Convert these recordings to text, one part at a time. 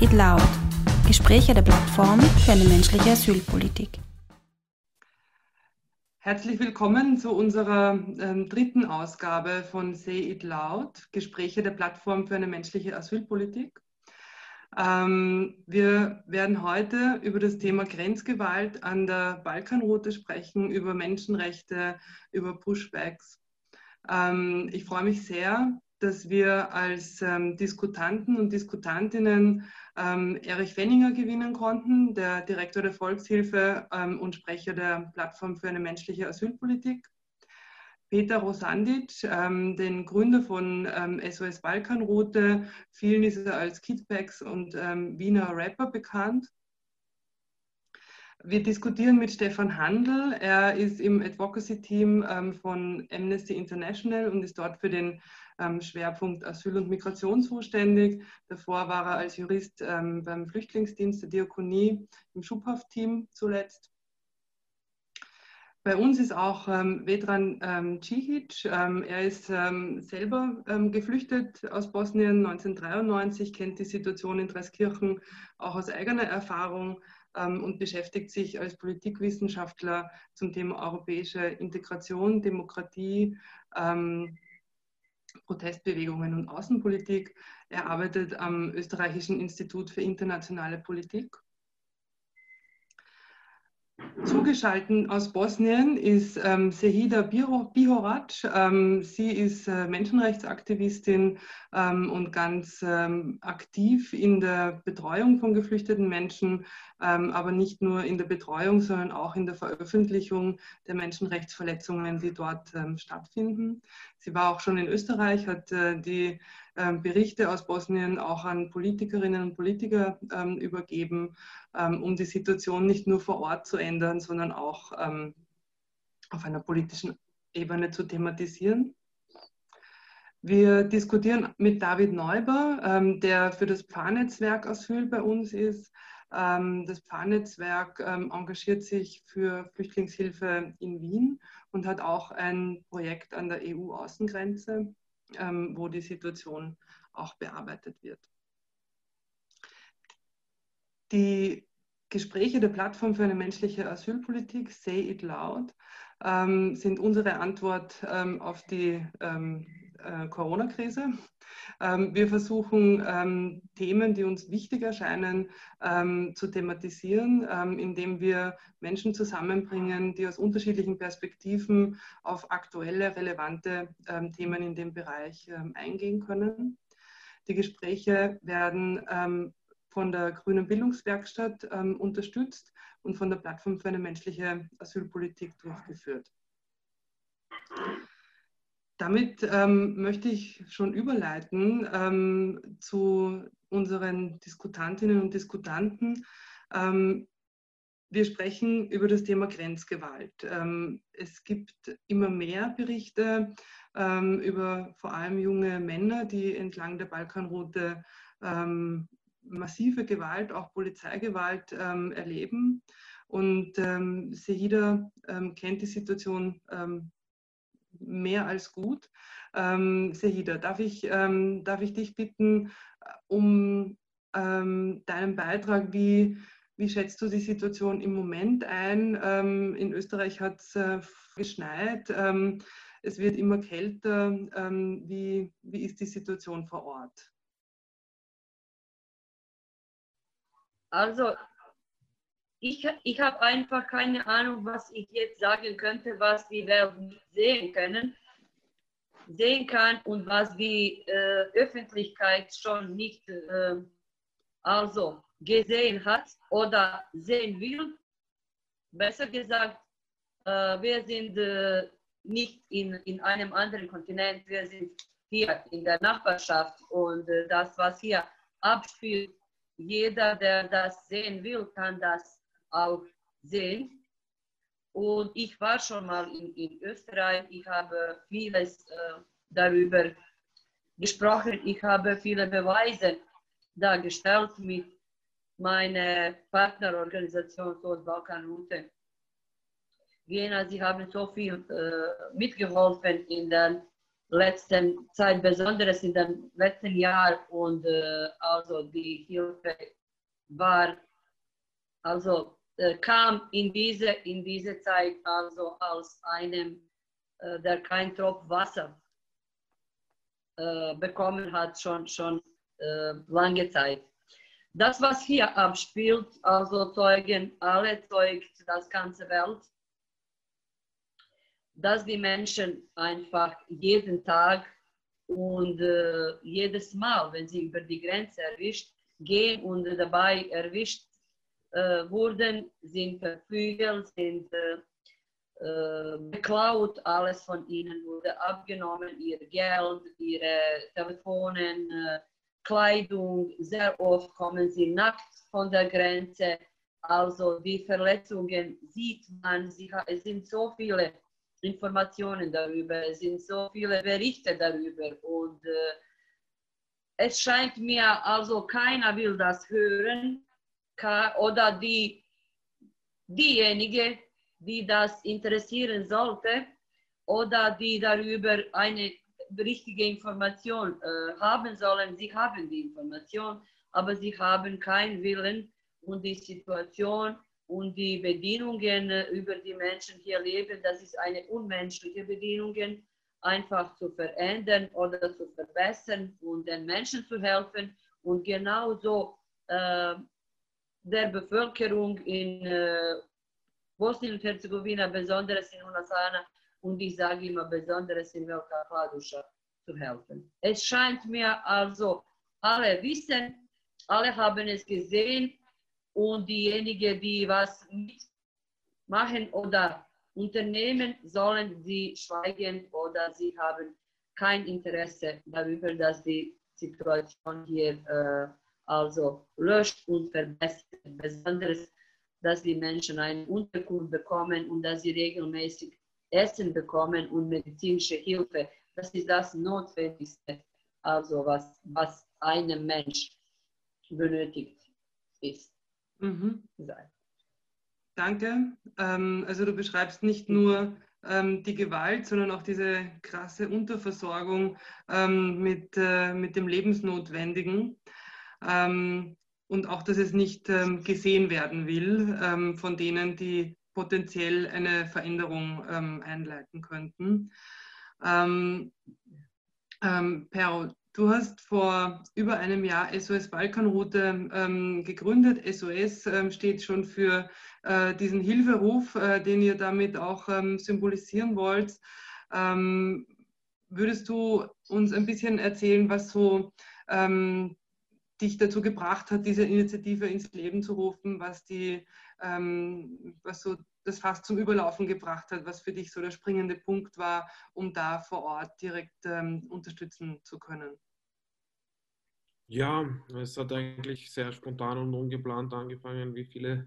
It Loud. Gespräche der Plattform für eine menschliche Asylpolitik. Herzlich willkommen zu unserer ähm, dritten Ausgabe von Say It Loud, Gespräche der Plattform für eine menschliche Asylpolitik. Ähm, wir werden heute über das Thema Grenzgewalt an der Balkanroute sprechen, über Menschenrechte, über Pushbacks. Ähm, ich freue mich sehr, dass wir als ähm, Diskutanten und Diskutantinnen ähm, Erich Fenninger gewinnen konnten, der Direktor der Volkshilfe ähm, und Sprecher der Plattform für eine menschliche Asylpolitik. Peter Rosandic, ähm, den Gründer von SOS ähm, Balkanroute. Vielen ist er als Kidpacks und ähm, Wiener Rapper bekannt. Wir diskutieren mit Stefan Handel. Er ist im Advocacy-Team von Amnesty International und ist dort für den Schwerpunkt Asyl und Migration zuständig. Davor war er als Jurist ähm, beim Flüchtlingsdienst der Diakonie im Schubhaft-Team zuletzt. Bei uns ist auch ähm, Vedran ähm, Cihic. Ähm, er ist ähm, selber ähm, geflüchtet aus Bosnien 1993, kennt die Situation in Dreskirchen auch aus eigener Erfahrung ähm, und beschäftigt sich als Politikwissenschaftler zum Thema europäische Integration, Demokratie, Protestbewegungen und Außenpolitik. Er arbeitet am Österreichischen Institut für internationale Politik. Zugeschaltet aus Bosnien ist ähm, Sehida Bihorac. Ähm, sie ist äh, Menschenrechtsaktivistin ähm, und ganz ähm, aktiv in der Betreuung von geflüchteten Menschen, ähm, aber nicht nur in der Betreuung, sondern auch in der Veröffentlichung der Menschenrechtsverletzungen, die dort ähm, stattfinden. Sie war auch schon in Österreich, hat äh, die Berichte aus Bosnien auch an Politikerinnen und Politiker äh, übergeben, ähm, um die Situation nicht nur vor Ort zu ändern, sondern auch ähm, auf einer politischen Ebene zu thematisieren. Wir diskutieren mit David Neuber, ähm, der für das Pfarrnetzwerk Asyl bei uns ist. Ähm, das Pfarrnetzwerk ähm, engagiert sich für Flüchtlingshilfe in Wien und hat auch ein Projekt an der EU-Außengrenze, ähm, wo die Situation auch bearbeitet wird. Die Gespräche der Plattform für eine menschliche Asylpolitik, Say It Loud, sind unsere Antwort auf die äh, Corona-Krise. Ähm, wir versuchen, ähm, Themen, die uns wichtig erscheinen, ähm, zu thematisieren, ähm, indem wir Menschen zusammenbringen, die aus unterschiedlichen Perspektiven auf aktuelle, relevante ähm, Themen in dem Bereich ähm, eingehen können. Die Gespräche werden von der Grünen Bildungswerkstatt unterstützt und von der Plattform für eine menschliche Asylpolitik durchgeführt. Damit ähm, möchte ich schon überleiten ähm, zu unseren Diskutantinnen und Diskutanten. Ähm, wir sprechen über das Thema Grenzgewalt. Ähm, es gibt immer mehr Berichte ähm, über vor allem junge Männer, die entlang der Balkanroute ähm, massive Gewalt, auch Polizeigewalt erleben. Und ähm, Sehida kennt die Situation mehr als gut. Ähm, Sehida, darf ich, ähm, darf ich dich bitten äh, um ähm, deinen Beitrag? Wie, wie schätzt du die Situation im Moment ein? Ähm, in Österreich hat es äh, geschneit, ähm, es wird immer kälter. Ähm, wie, wie ist die Situation vor Ort? Also ich, ich habe einfach keine Ahnung, was ich jetzt sagen könnte, was die Welt nicht sehen können, sehen kann und was die äh, Öffentlichkeit schon nicht äh, also gesehen hat oder sehen will. Besser gesagt, äh, wir sind äh, nicht in, in einem anderen Kontinent, wir sind hier in der Nachbarschaft und äh, das, was hier abspielt, jeder, der das sehen will, kann das auch sehen. Und ich war schon mal in, in Österreich, ich habe vieles äh, darüber gesprochen, ich habe viele Beweise dargestellt mit meiner Partnerorganisation Balkanroute. Jena, sie haben so viel äh, mitgeholfen in der letzten Zeit, besonders in den letzten Jahren. Und äh, also die Hilfe war, also kam in diese, in diese Zeit also als einem, äh, der kein Tropf Wasser äh, bekommen hat, schon, schon äh, lange Zeit. Das, was hier abspielt, also zeugen alle, zeugt das ganze Welt dass die Menschen einfach jeden Tag und äh, jedes Mal, wenn sie über die Grenze erwischt gehen und dabei erwischt äh, wurden, sind verprügelt, sind äh, äh, beklaut, alles von ihnen wurde abgenommen, ihr Geld, ihre Telefonen, äh, Kleidung. Sehr oft kommen sie nackt von der Grenze. Also die Verletzungen sieht man, sie, es sind so viele Informationen darüber, es sind so viele Berichte darüber. Und äh, es scheint mir also keiner will das hören oder die, diejenige, die das interessieren sollte oder die darüber eine richtige Information äh, haben sollen, sie haben die Information, aber sie haben keinen Willen und die Situation und die Bedingungen, äh, über die Menschen hier leben, das ist eine unmenschliche Bedingungen, einfach zu verändern oder zu verbessern und den Menschen zu helfen. Und genauso äh, der Bevölkerung in äh, Bosnien und Herzegowina, besonders in Unasana und ich sage immer besonders in Velika Kladuša zu helfen. Es scheint mir also, alle wissen, alle haben es gesehen, und diejenigen, die was machen oder unternehmen, sollen sie schweigen oder sie haben kein Interesse darüber, dass die Situation hier äh, also löscht und verbessert. Besonders, dass die Menschen eine Unterkunft bekommen und dass sie regelmäßig Essen bekommen und medizinische Hilfe. Das ist das Notwendigste, also was, was einem Mensch benötigt ist mhm. Danke. Ähm, also du beschreibst nicht nur ähm, die Gewalt, sondern auch diese krasse Unterversorgung ähm, mit, äh, mit dem Lebensnotwendigen. Ähm, und auch, dass es nicht ähm, gesehen werden will ähm, von denen, die potenziell eine Veränderung einleiten könnten. Ähm, Pero, Du hast vor über einem Jahr SOS Balkanroute ähm, gegründet. SOS ähm, steht schon für äh, diesen Hilferuf, äh, den ihr damit auch ähm, symbolisieren wollt. Ähm, würdest du uns ein bisschen erzählen, was so ähm, dich dazu gebracht hat, diese Initiative ins Leben zu rufen, was die, ähm, was so das fast zum Überlaufen gebracht hat, was für dich so der springende Punkt war, um da vor Ort direkt unterstützen zu können? Ja, es hat eigentlich sehr spontan und ungeplant angefangen, wie viele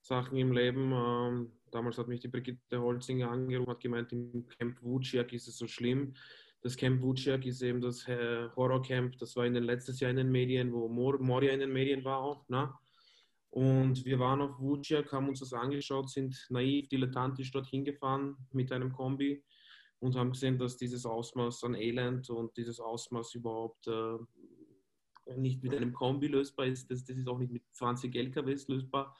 Sachen im Leben. Ähm, damals hat mich die Brigitte Holzinger angerufen, hat gemeint, im Camp Wuciak ist es so schlimm. Das Camp Wuciak ist eben das äh, Horrorcamp, das war in den letztes Jahr in den Medien, wo Mor Moria in den Medien war auch. Ne? Und wir waren auf Wuciak, haben uns das angeschaut, sind naiv, dilettantisch dorthin gefahren mit einem Kombi und haben gesehen, dass dieses Ausmaß an Elend und dieses Ausmaß überhaupt äh, nicht mit einem Kombi lösbar ist, das, das ist auch nicht mit 20 LKWs lösbar.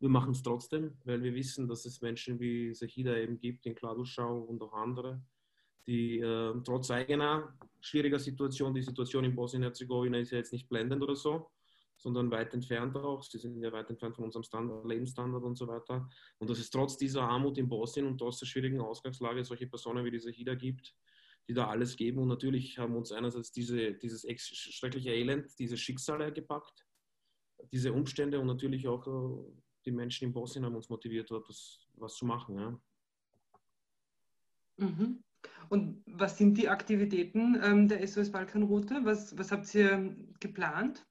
Wir machen es trotzdem, weil wir wissen, dass es Menschen wie Sahida eben gibt, in Kladuschau und auch andere, die äh, trotz eigener schwieriger Situation, die Situation in Bosnien-Herzegowina ist ja jetzt nicht blendend oder so, sondern weit entfernt auch. Sie sind ja weit entfernt von unserem Standard, Lebensstandard und so weiter. Und dass es trotz dieser Armut in Bosnien und trotz der schwierigen Ausgangslage solche Personen wie die Sahida gibt, die da alles geben. Und natürlich haben uns einerseits diese, dieses schreckliche Elend, diese Schicksale gepackt, diese Umstände und natürlich auch äh, die Menschen in Bosnien haben uns motiviert, das was zu machen. Ja. Mhm. Und was sind die Aktivitäten ähm, der SOS Balkanroute? Was, was habt ihr geplant?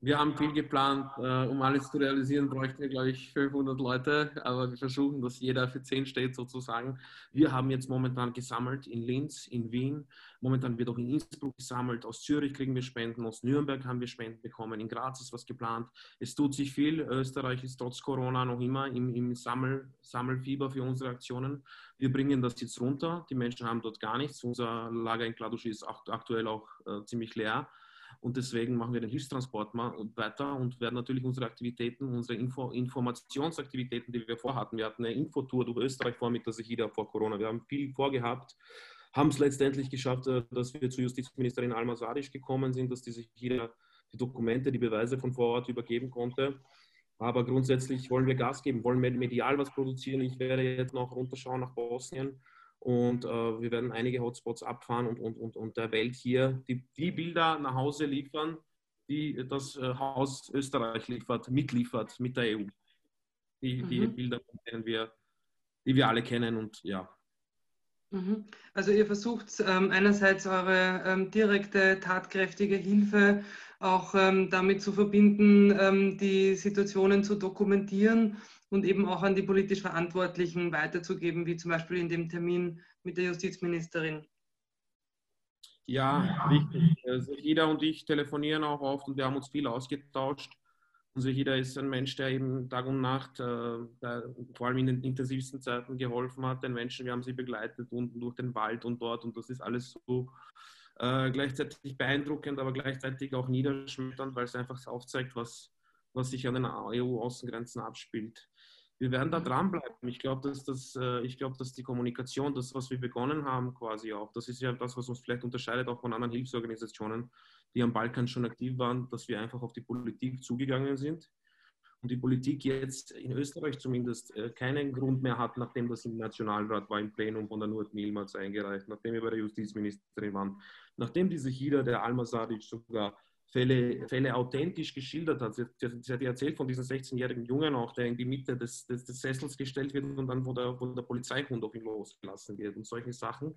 Wir haben viel geplant. Äh, um alles zu realisieren, bräuchten wir, glaube ich, 500 Leute. Aber wir versuchen, dass jeder für 10 steht, sozusagen. Wir haben jetzt momentan gesammelt in Linz, in Wien. Momentan wird auch in Innsbruck gesammelt. Aus Zürich kriegen wir Spenden. Aus Nürnberg haben wir Spenden bekommen. In Graz ist was geplant. Es tut sich viel. Österreich ist trotz Corona noch immer im, im Sammel, Sammelfieber für unsere Aktionen. Wir bringen das jetzt runter. Die Menschen haben dort gar nichts. Unser Lager in Kladusch ist aktuell auch äh, ziemlich leer. Und deswegen machen wir den Hilfstransport mal weiter und werden natürlich unsere Aktivitäten, unsere Info Informationsaktivitäten, die wir vorhatten. Wir hatten eine Infotour durch Österreich vor mit der Sechida vor Corona. Wir haben viel vorgehabt, haben es letztendlich geschafft, äh, dass wir zu Justizministerin Alma Sadic gekommen sind, dass die Sechida die Dokumente, die Beweise von vor Ort übergeben konnte. Aber grundsätzlich wollen wir Gas geben, wollen medial was produzieren. Ich werde jetzt noch runterschauen nach Bosnien und äh, wir werden einige Hotspots abfahren und, und, und, und der Welt hier die, die Bilder nach Hause liefern, die das äh, Haus Österreich liefert, mitliefert mit der EU. Die, mhm. die Bilder, die wir, die wir alle kennen und ja. Mhm. Also ihr versucht ähm, einerseits eure ähm, direkte, tatkräftige Hilfe auch ähm, damit zu verbinden, ähm, die Situationen zu dokumentieren und eben auch an die politisch Verantwortlichen weiterzugeben, wie zum Beispiel in dem Termin mit der Justizministerin. Ja, richtig. Also jeder und ich telefonieren auch oft und wir haben uns viel ausgetauscht. Unser jeder ist ein Mensch, der eben Tag und Nacht, äh, vor allem in den intensivsten Zeiten geholfen hat, den Menschen. Wir haben sie begleitet unten durch den Wald und dort und das ist alles so äh, gleichzeitig beeindruckend, aber gleichzeitig auch niederschmetternd, weil es einfach aufzeigt, was, was sich an den EU-Außengrenzen abspielt. Wir werden da dranbleiben. Ich glaube, dass, das, äh, ich glaub, dass die Kommunikation, das, was wir begonnen haben, quasi auch, das ist ja das, was uns vielleicht unterscheidet auch von anderen Hilfsorganisationen, die am Balkan schon aktiv waren, dass wir einfach auf die Politik zugegangen sind. Und die Politik jetzt in Österreich zumindest äh, keinen Grund mehr hat, nachdem das im Nationalrat war, im Plenum von der Nurt Milmaz eingereicht, nachdem wir bei der Justizministerin waren, nachdem diese Hida der Alma Sadic sogar Fälle, Fälle authentisch geschildert hat. Sie, sie, hat erzählt von diesem 16-jährigen Jungen auch, der in die Mitte des, des, des, Sessels gestellt wird und dann, wo der, wo der Polizeihund auf ihn losgelassen wird und solche Sachen.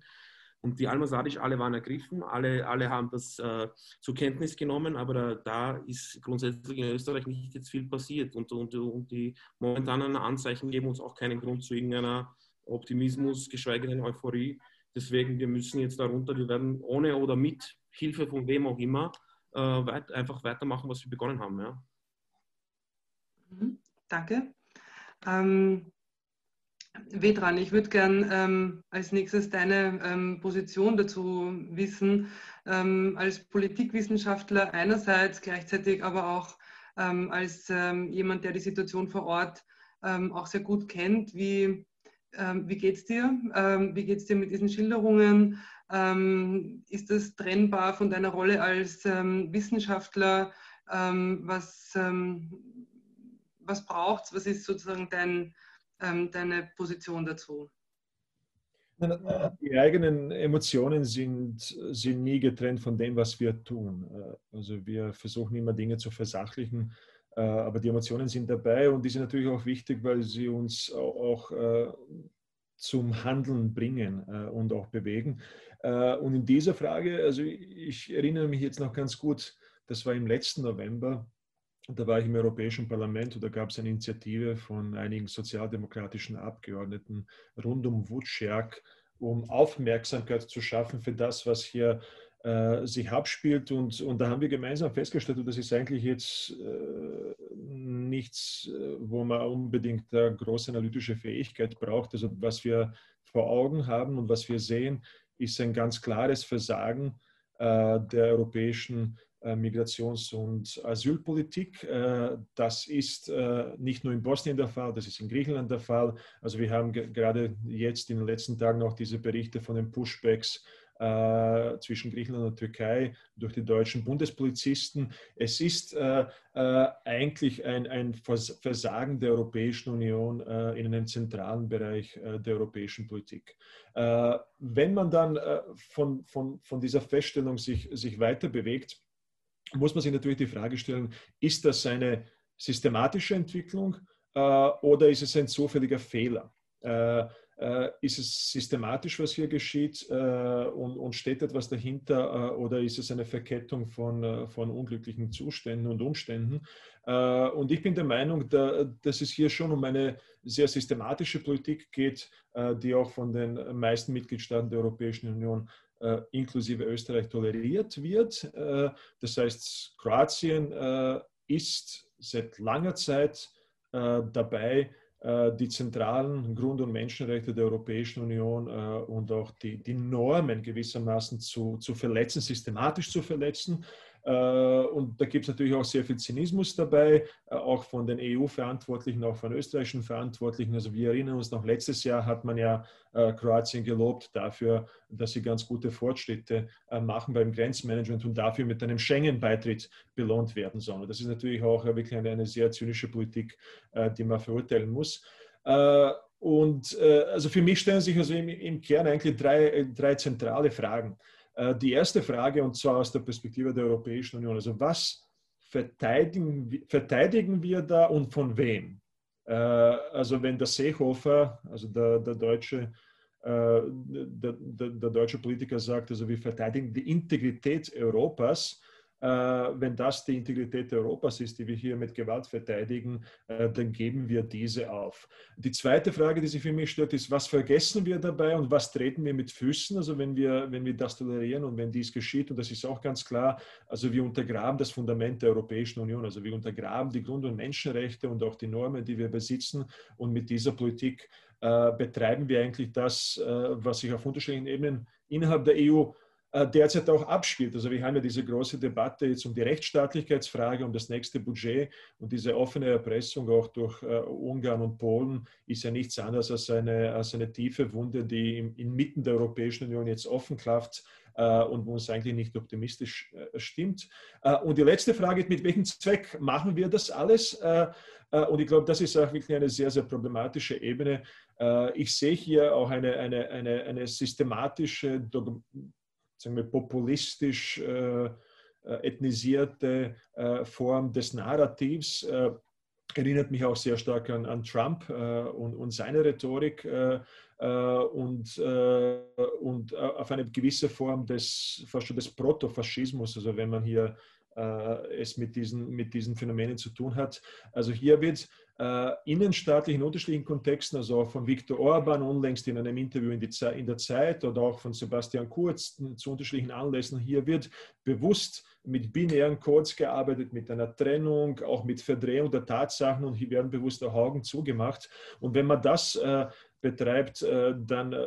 Und die Alma Sadic, alle waren ergriffen, alle, alle haben das äh, zur Kenntnis genommen, aber da, da, ist grundsätzlich in Österreich nicht jetzt viel passiert. Und, und, und die momentanen Anzeichen geben uns auch keinen Grund zu irgendeiner Optimismus, geschweige denn Euphorie. Deswegen, wir müssen jetzt darunter, wir werden ohne oder mit Hilfe von wem auch immer äh, weit, einfach weitermachen, was wir begonnen haben. Ja. Mhm, danke. Ähm, Vedran, ich würde gern ähm, als nächstes deine ähm, Position dazu wissen, ähm, als Politikwissenschaftler einerseits, gleichzeitig aber auch ähm, als ähm, jemand, der die Situation vor Ort auch sehr gut kennt. Wie, wie geht es dir? wie geht es dir mit diesen Schilderungen? Ähm, ist das trennbar von deiner Rolle als ähm, Wissenschaftler? Ähm, was was braucht es? Was ist sozusagen dein, deine Position dazu? Die eigenen Emotionen sind, sind nie getrennt von dem, was wir tun. Äh, also wir versuchen immer Dinge zu versachlichen, äh, aber die Emotionen sind dabei und die sind natürlich auch wichtig, weil sie uns auch äh, zum Handeln bringen und auch bewegen. Äh, und in dieser Frage, also ich erinnere mich jetzt noch ganz gut, das war im letzten November, da war ich im Europäischen Parlament und da gab es eine Initiative von einigen sozialdemokratischen Abgeordneten rund um Wutscherk, um Aufmerksamkeit zu schaffen für das, was hier äh, sich abspielt. Und, und da haben wir gemeinsam festgestellt, und das ist eigentlich jetzt äh, nichts, äh, wo man unbedingt eine große analytische Fähigkeit braucht. Also was wir vor Augen haben und was wir sehen, ist ein ganz klares Versagen äh, der europäischen äh, Migrations- und Asylpolitik. Äh, das ist nicht nur in Bosnien der Fall, das ist in Griechenland der Fall. Also wir haben gerade jetzt in den letzten Tagen auch diese Berichte von den Pushbacks äh, zwischen Griechenland und Türkei durch die deutschen Bundespolizisten. Es ist äh, äh, eigentlich ein, ein, Versagen der Europäischen Union äh, in einem zentralen Bereich äh, der europäischen Politik. Äh, wenn man dann von, von, von dieser Feststellung sich, sich weiter bewegt, muss man sich natürlich die Frage stellen, ist das eine systematische Entwicklung oder ist es ein zufälliger Fehler? Äh, ist es systematisch, was hier geschieht äh, und, und, steht etwas dahinter äh, oder ist es eine Verkettung von, von unglücklichen Zuständen und Umständen? und ich bin der Meinung, da, dass es hier schon um eine sehr systematische Politik geht, die auch von den meisten Mitgliedstaaten der Europäischen Union inklusive Österreich toleriert wird. das heißt, Kroatien ist seit langer Zeit dabei, die zentralen Grund- und Menschenrechte der Europäischen Union äh, und auch die, die Normen gewissermaßen zu, zu verletzen, systematisch zu verletzen. Äh, und da gibt es natürlich auch sehr viel Zynismus dabei, äh, auch von den EU-Verantwortlichen, auch von österreichischen Verantwortlichen. Also wir erinnern uns noch, letztes Jahr hat man ja äh, Kroatien gelobt dafür, dass sie ganz gute Fortschritte machen beim Grenzmanagement und dafür mit einem Schengen-Beitritt belohnt werden sollen. Das ist natürlich auch wirklich eine, eine sehr zynische Politik, die man verurteilen muss. Und also für mich stellen sich also im, im Kern eigentlich drei, drei zentrale Fragen. Äh, die erste Frage, und zwar aus der Perspektive der Europäischen Union, also was verteidigen, verteidigen wir da und von wem? Äh, also wenn der Seehofer, also der, der deutsche äh, der, der, der, deutsche Politiker sagt, also wir verteidigen die Integrität Europas, wenn das die Integrität Europas ist, die wir hier mit Gewalt verteidigen, äh, dann geben wir diese auf. Die zweite Frage, die sich für mich stellt, ist, was vergessen wir dabei und was treten wir mit Füßen? Also wenn wir, wenn wir das tolerieren und wenn dies geschieht, und das ist auch ganz klar, also wir untergraben das Fundament der Europäischen Union, also wir untergraben die Grund- und Menschenrechte und auch die Normen, die wir besitzen und mit dieser Politik äh, betreiben wir eigentlich das, äh, was sich auf unterschiedlichen Ebenen innerhalb der EU äh, derzeit auch abspielt. Also wir haben ja diese große Debatte jetzt um die Rechtsstaatlichkeitsfrage, um das nächste Budget und diese offene Erpressung auch durch äh, Ungarn und Polen ist ja nichts anderes als eine, als eine tiefe Wunde, die inmitten der Europäischen Union jetzt offen klafft äh, und wo uns eigentlich nicht optimistisch äh, stimmt. Äh, und die letzte Frage ist, mit welchem Zweck machen wir das alles? Äh, und ich glaube, das ist auch wirklich eine sehr, sehr problematische Ebene. Ich sehe hier auch eine, eine, eine, eine systematische sagen wir, populistisch äh, äh, ethnisierte äh, Form des Narrativs. Äh, erinnert mich auch sehr stark an, an Trump äh, und, und, seine Rhetorik und, und auf eine gewisse Form des, fast schon des Protofaschismus, also wenn man hier es mit diesen, mit diesen Phänomenen zu tun hat. Also hier wird äh, innenstaatlich in unterschiedlichen Kontexten, also auch von Viktor Orban unlängst in einem Interview in, in der Zeit oder auch von Sebastian Kurz zu unterschiedlichen Anlässen. Hier wird bewusst mit binären Codes gearbeitet, mit einer Trennung, auch mit Verdrehung der Tatsachen und hier werden bewusst auch Augen zugemacht. Und wenn man das äh, betreibt, äh, dann äh,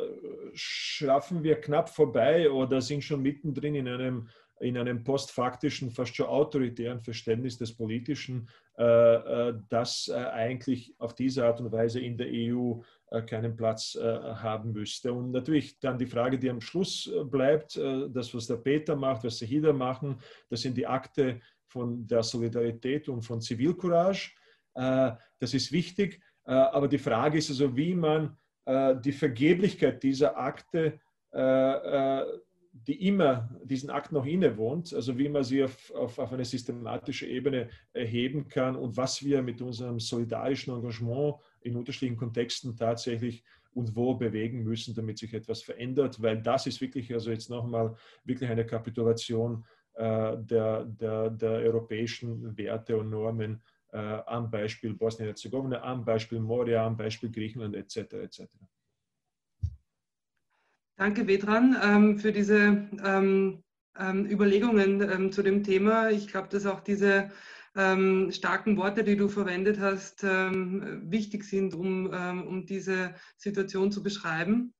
schaffen wir knapp vorbei oder sind schon mittendrin in einem in einem postfaktischen, fast schon autoritären Verständnis des Politischen, äh, äh, das äh, eigentlich auf diese Art und Weise in der EU keinen Platz haben müsste. Und natürlich dann die Frage, die am Schluss bleibt, das, was der Peter macht, was die Hida machen, das sind die Akte von der Solidarität und von Zivilcourage. Das ist wichtig, aber die Frage ist also, wie man die Vergeblichkeit dieser Akte die immer diesen Akt noch innewohnt, also wie man sie auf, auf, auf, eine systematische Ebene erheben kann und was wir mit unserem solidarischen Engagement in unterschiedlichen Kontexten tatsächlich und wo bewegen müssen, damit sich etwas verändert, weil das ist wirklich, also jetzt nochmal, wirklich eine Kapitulation äh, der, der, der europäischen Werte und Normen äh, am Beispiel Bosnien-Herzegowina, am Beispiel Moria, am Beispiel Griechenland etc. etc. Danke, Vedran, ähm, für diese ähm, ähm, Überlegungen zu dem Thema. Ich glaube, dass auch diese starken Worte, die du verwendet hast, wichtig sind, um, um diese Situation zu beschreiben.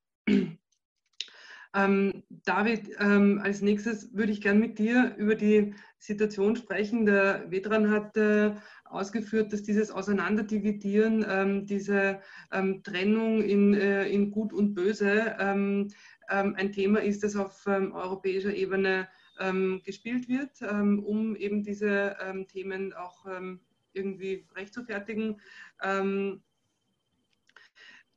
David, als nächstes würde ich gern mit dir über die Situation sprechen. Der Vedran hat äh, ausgeführt, dass dieses Auseinanderdividieren, ähm, diese ähm, Trennung in, äh, in Gut und Böse ähm, ähm ein Thema ist, das auf ähm, europäischer Ebene ähm, gespielt wird, um eben diese Themen auch irgendwie rechtfertigen.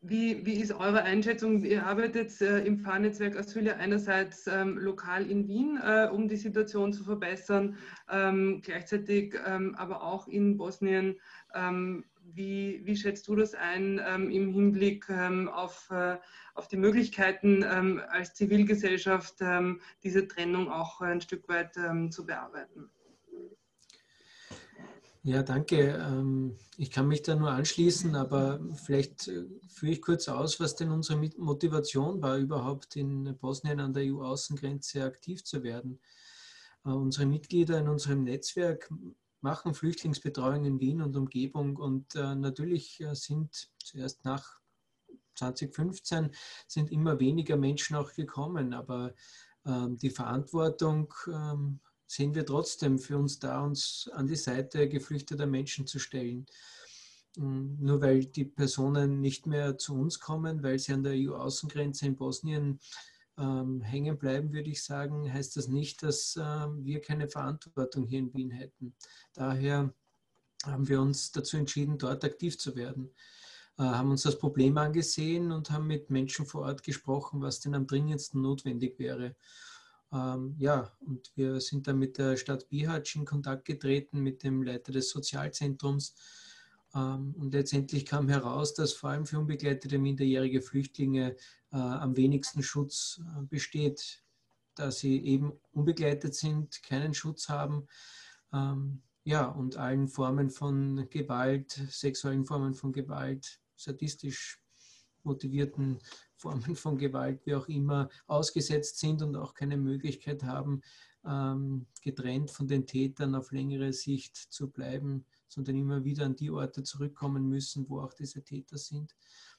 Wie, wie, ist eure Einschätzung? Ihr arbeitet äh, im Fahrnetzwerk Asylia einerseits ähm, lokal in Wien, äh, um die Situation zu verbessern, ähm, gleichzeitig ähm, aber auch in Bosnien. Ähm, wie, wie, schätzt du das ein ähm, im Hinblick ähm, auf, äh, auf die Möglichkeiten als Zivilgesellschaft, diese Trennung auch ein Stück weit zu bearbeiten? Ja, danke. Ähm, ich kann mich da nur anschließen, aber vielleicht äh, führe ich kurz aus, was denn unsere Motivation war, überhaupt in Bosnien an der EU-Außengrenze aktiv zu werden. Äh, unsere Mitglieder in unserem Netzwerk machen Flüchtlingsbetreuung in Wien und Umgebung und äh, natürlich sind zuerst nach 2015 sind immer weniger Menschen auch gekommen, aber ähm, die Verantwortung sehen wir trotzdem für uns da, uns an die Seite geflüchteter Menschen zu stellen. Mm, nur weil die Personen nicht mehr zu uns kommen, weil sie an der EU-Außengrenze in Bosnien ähm, hängen bleiben, würde ich sagen, heißt das nicht, dass äh, wir keine Verantwortung hier in Wien hätten. Daher haben wir uns dazu entschieden, dort aktiv zu werden, äh, haben uns das Problem angesehen und haben mit Menschen vor Ort gesprochen, was denn am dringendsten notwendig wäre. Ähm, ja, und wir sind dann mit der Stadt Bihać in Kontakt getreten, mit dem Leiter des Sozialzentrums. Ähm, und letztendlich kam heraus, dass vor allem für unbegleitete minderjährige Flüchtlinge äh, am wenigsten Schutz äh, besteht, da sie eben unbegleitet sind, keinen Schutz haben. Ähm, ja, und allen Formen von Gewalt, sexuellen Formen von Gewalt, sadistisch motivierten Formen von Gewalt, wie auch immer, ausgesetzt sind und auch keine Möglichkeit haben, ähm, getrennt von den Tätern auf längere Sicht zu bleiben, sondern immer wieder an die Orte zurückkommen müssen, wo auch diese Täter sind.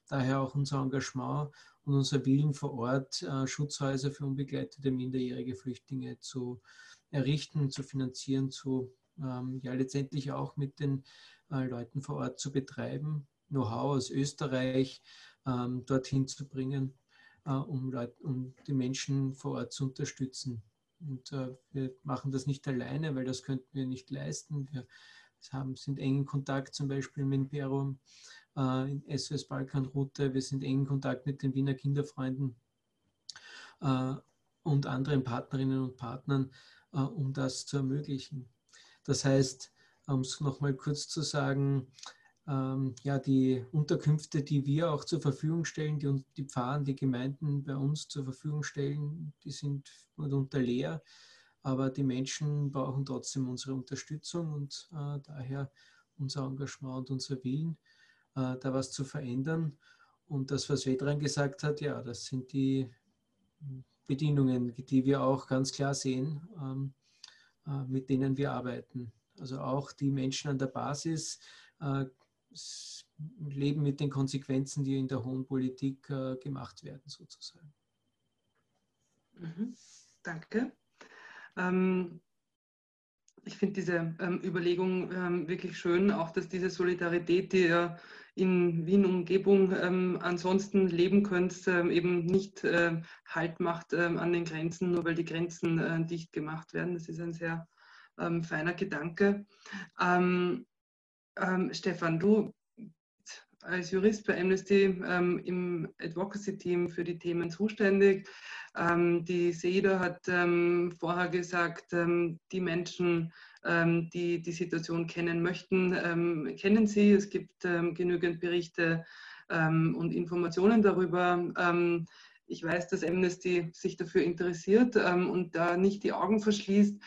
Daher auch unser Engagement und unser Willen vor Ort, äh, Schutzhäuser für unbegleitete minderjährige Flüchtlinge zu errichten, zu finanzieren, zu ähm, ja letztendlich auch mit den äh, Leuten vor Ort zu betreiben. Know-how aus Österreich, ähm, dorthin zu bringen, äh, um, Leute, um die Menschen vor Ort zu unterstützen. Und äh, wir machen das nicht alleine, weil das könnten wir nicht leisten. Wir haben, sind engen Kontakt zum Beispiel mit Imperium äh, in SOS Balkanroute. Wir sind engen Kontakt mit den Wiener Kinderfreunden äh, und anderen Partnerinnen und Partnern, äh, um das zu ermöglichen. Das heißt, um es nochmal kurz zu sagen, ähm, ja, die Unterkünfte, die wir auch zur Verfügung stellen, die uns die Pfarren, die Gemeinden bei uns zur Verfügung stellen, die sind mitunter leer, aber die Menschen brauchen trotzdem unsere Unterstützung und äh, daher unser Engagement und unser Willen, äh, da was zu verändern. Und das, was Vedran gesagt hat, ja, das sind die Bedingungen, die wir auch ganz klar sehen, ähm, äh, mit denen wir arbeiten. Also auch die Menschen an der Basis äh, leben mit den Konsequenzen, die in der hohen Politik äh, gemacht werden, sozusagen. Mhm. Danke. Ähm, ich finde diese ähm, Überlegung ähm, wirklich schön, auch dass diese Solidarität, die ihr in Wien-Umgebung ähm, ansonsten leben könnt, ähm, eben nicht äh, Halt macht ähm, an den Grenzen, nur weil die Grenzen äh, dicht gemacht werden. Das ist ein sehr feiner Gedanke. Ähm, Stefan, du als Jurist bei Amnesty ähm, im Advocacy-Team für die Themen zuständig. Ähm, die SEIDA hat ähm, vorher gesagt, ähm, die Menschen, ähm, die die Situation kennen möchten, ähm, kennen sie. Es gibt genügend Berichte und Informationen darüber. Ich weiß, dass Amnesty sich dafür interessiert und da nicht die Augen verschließt.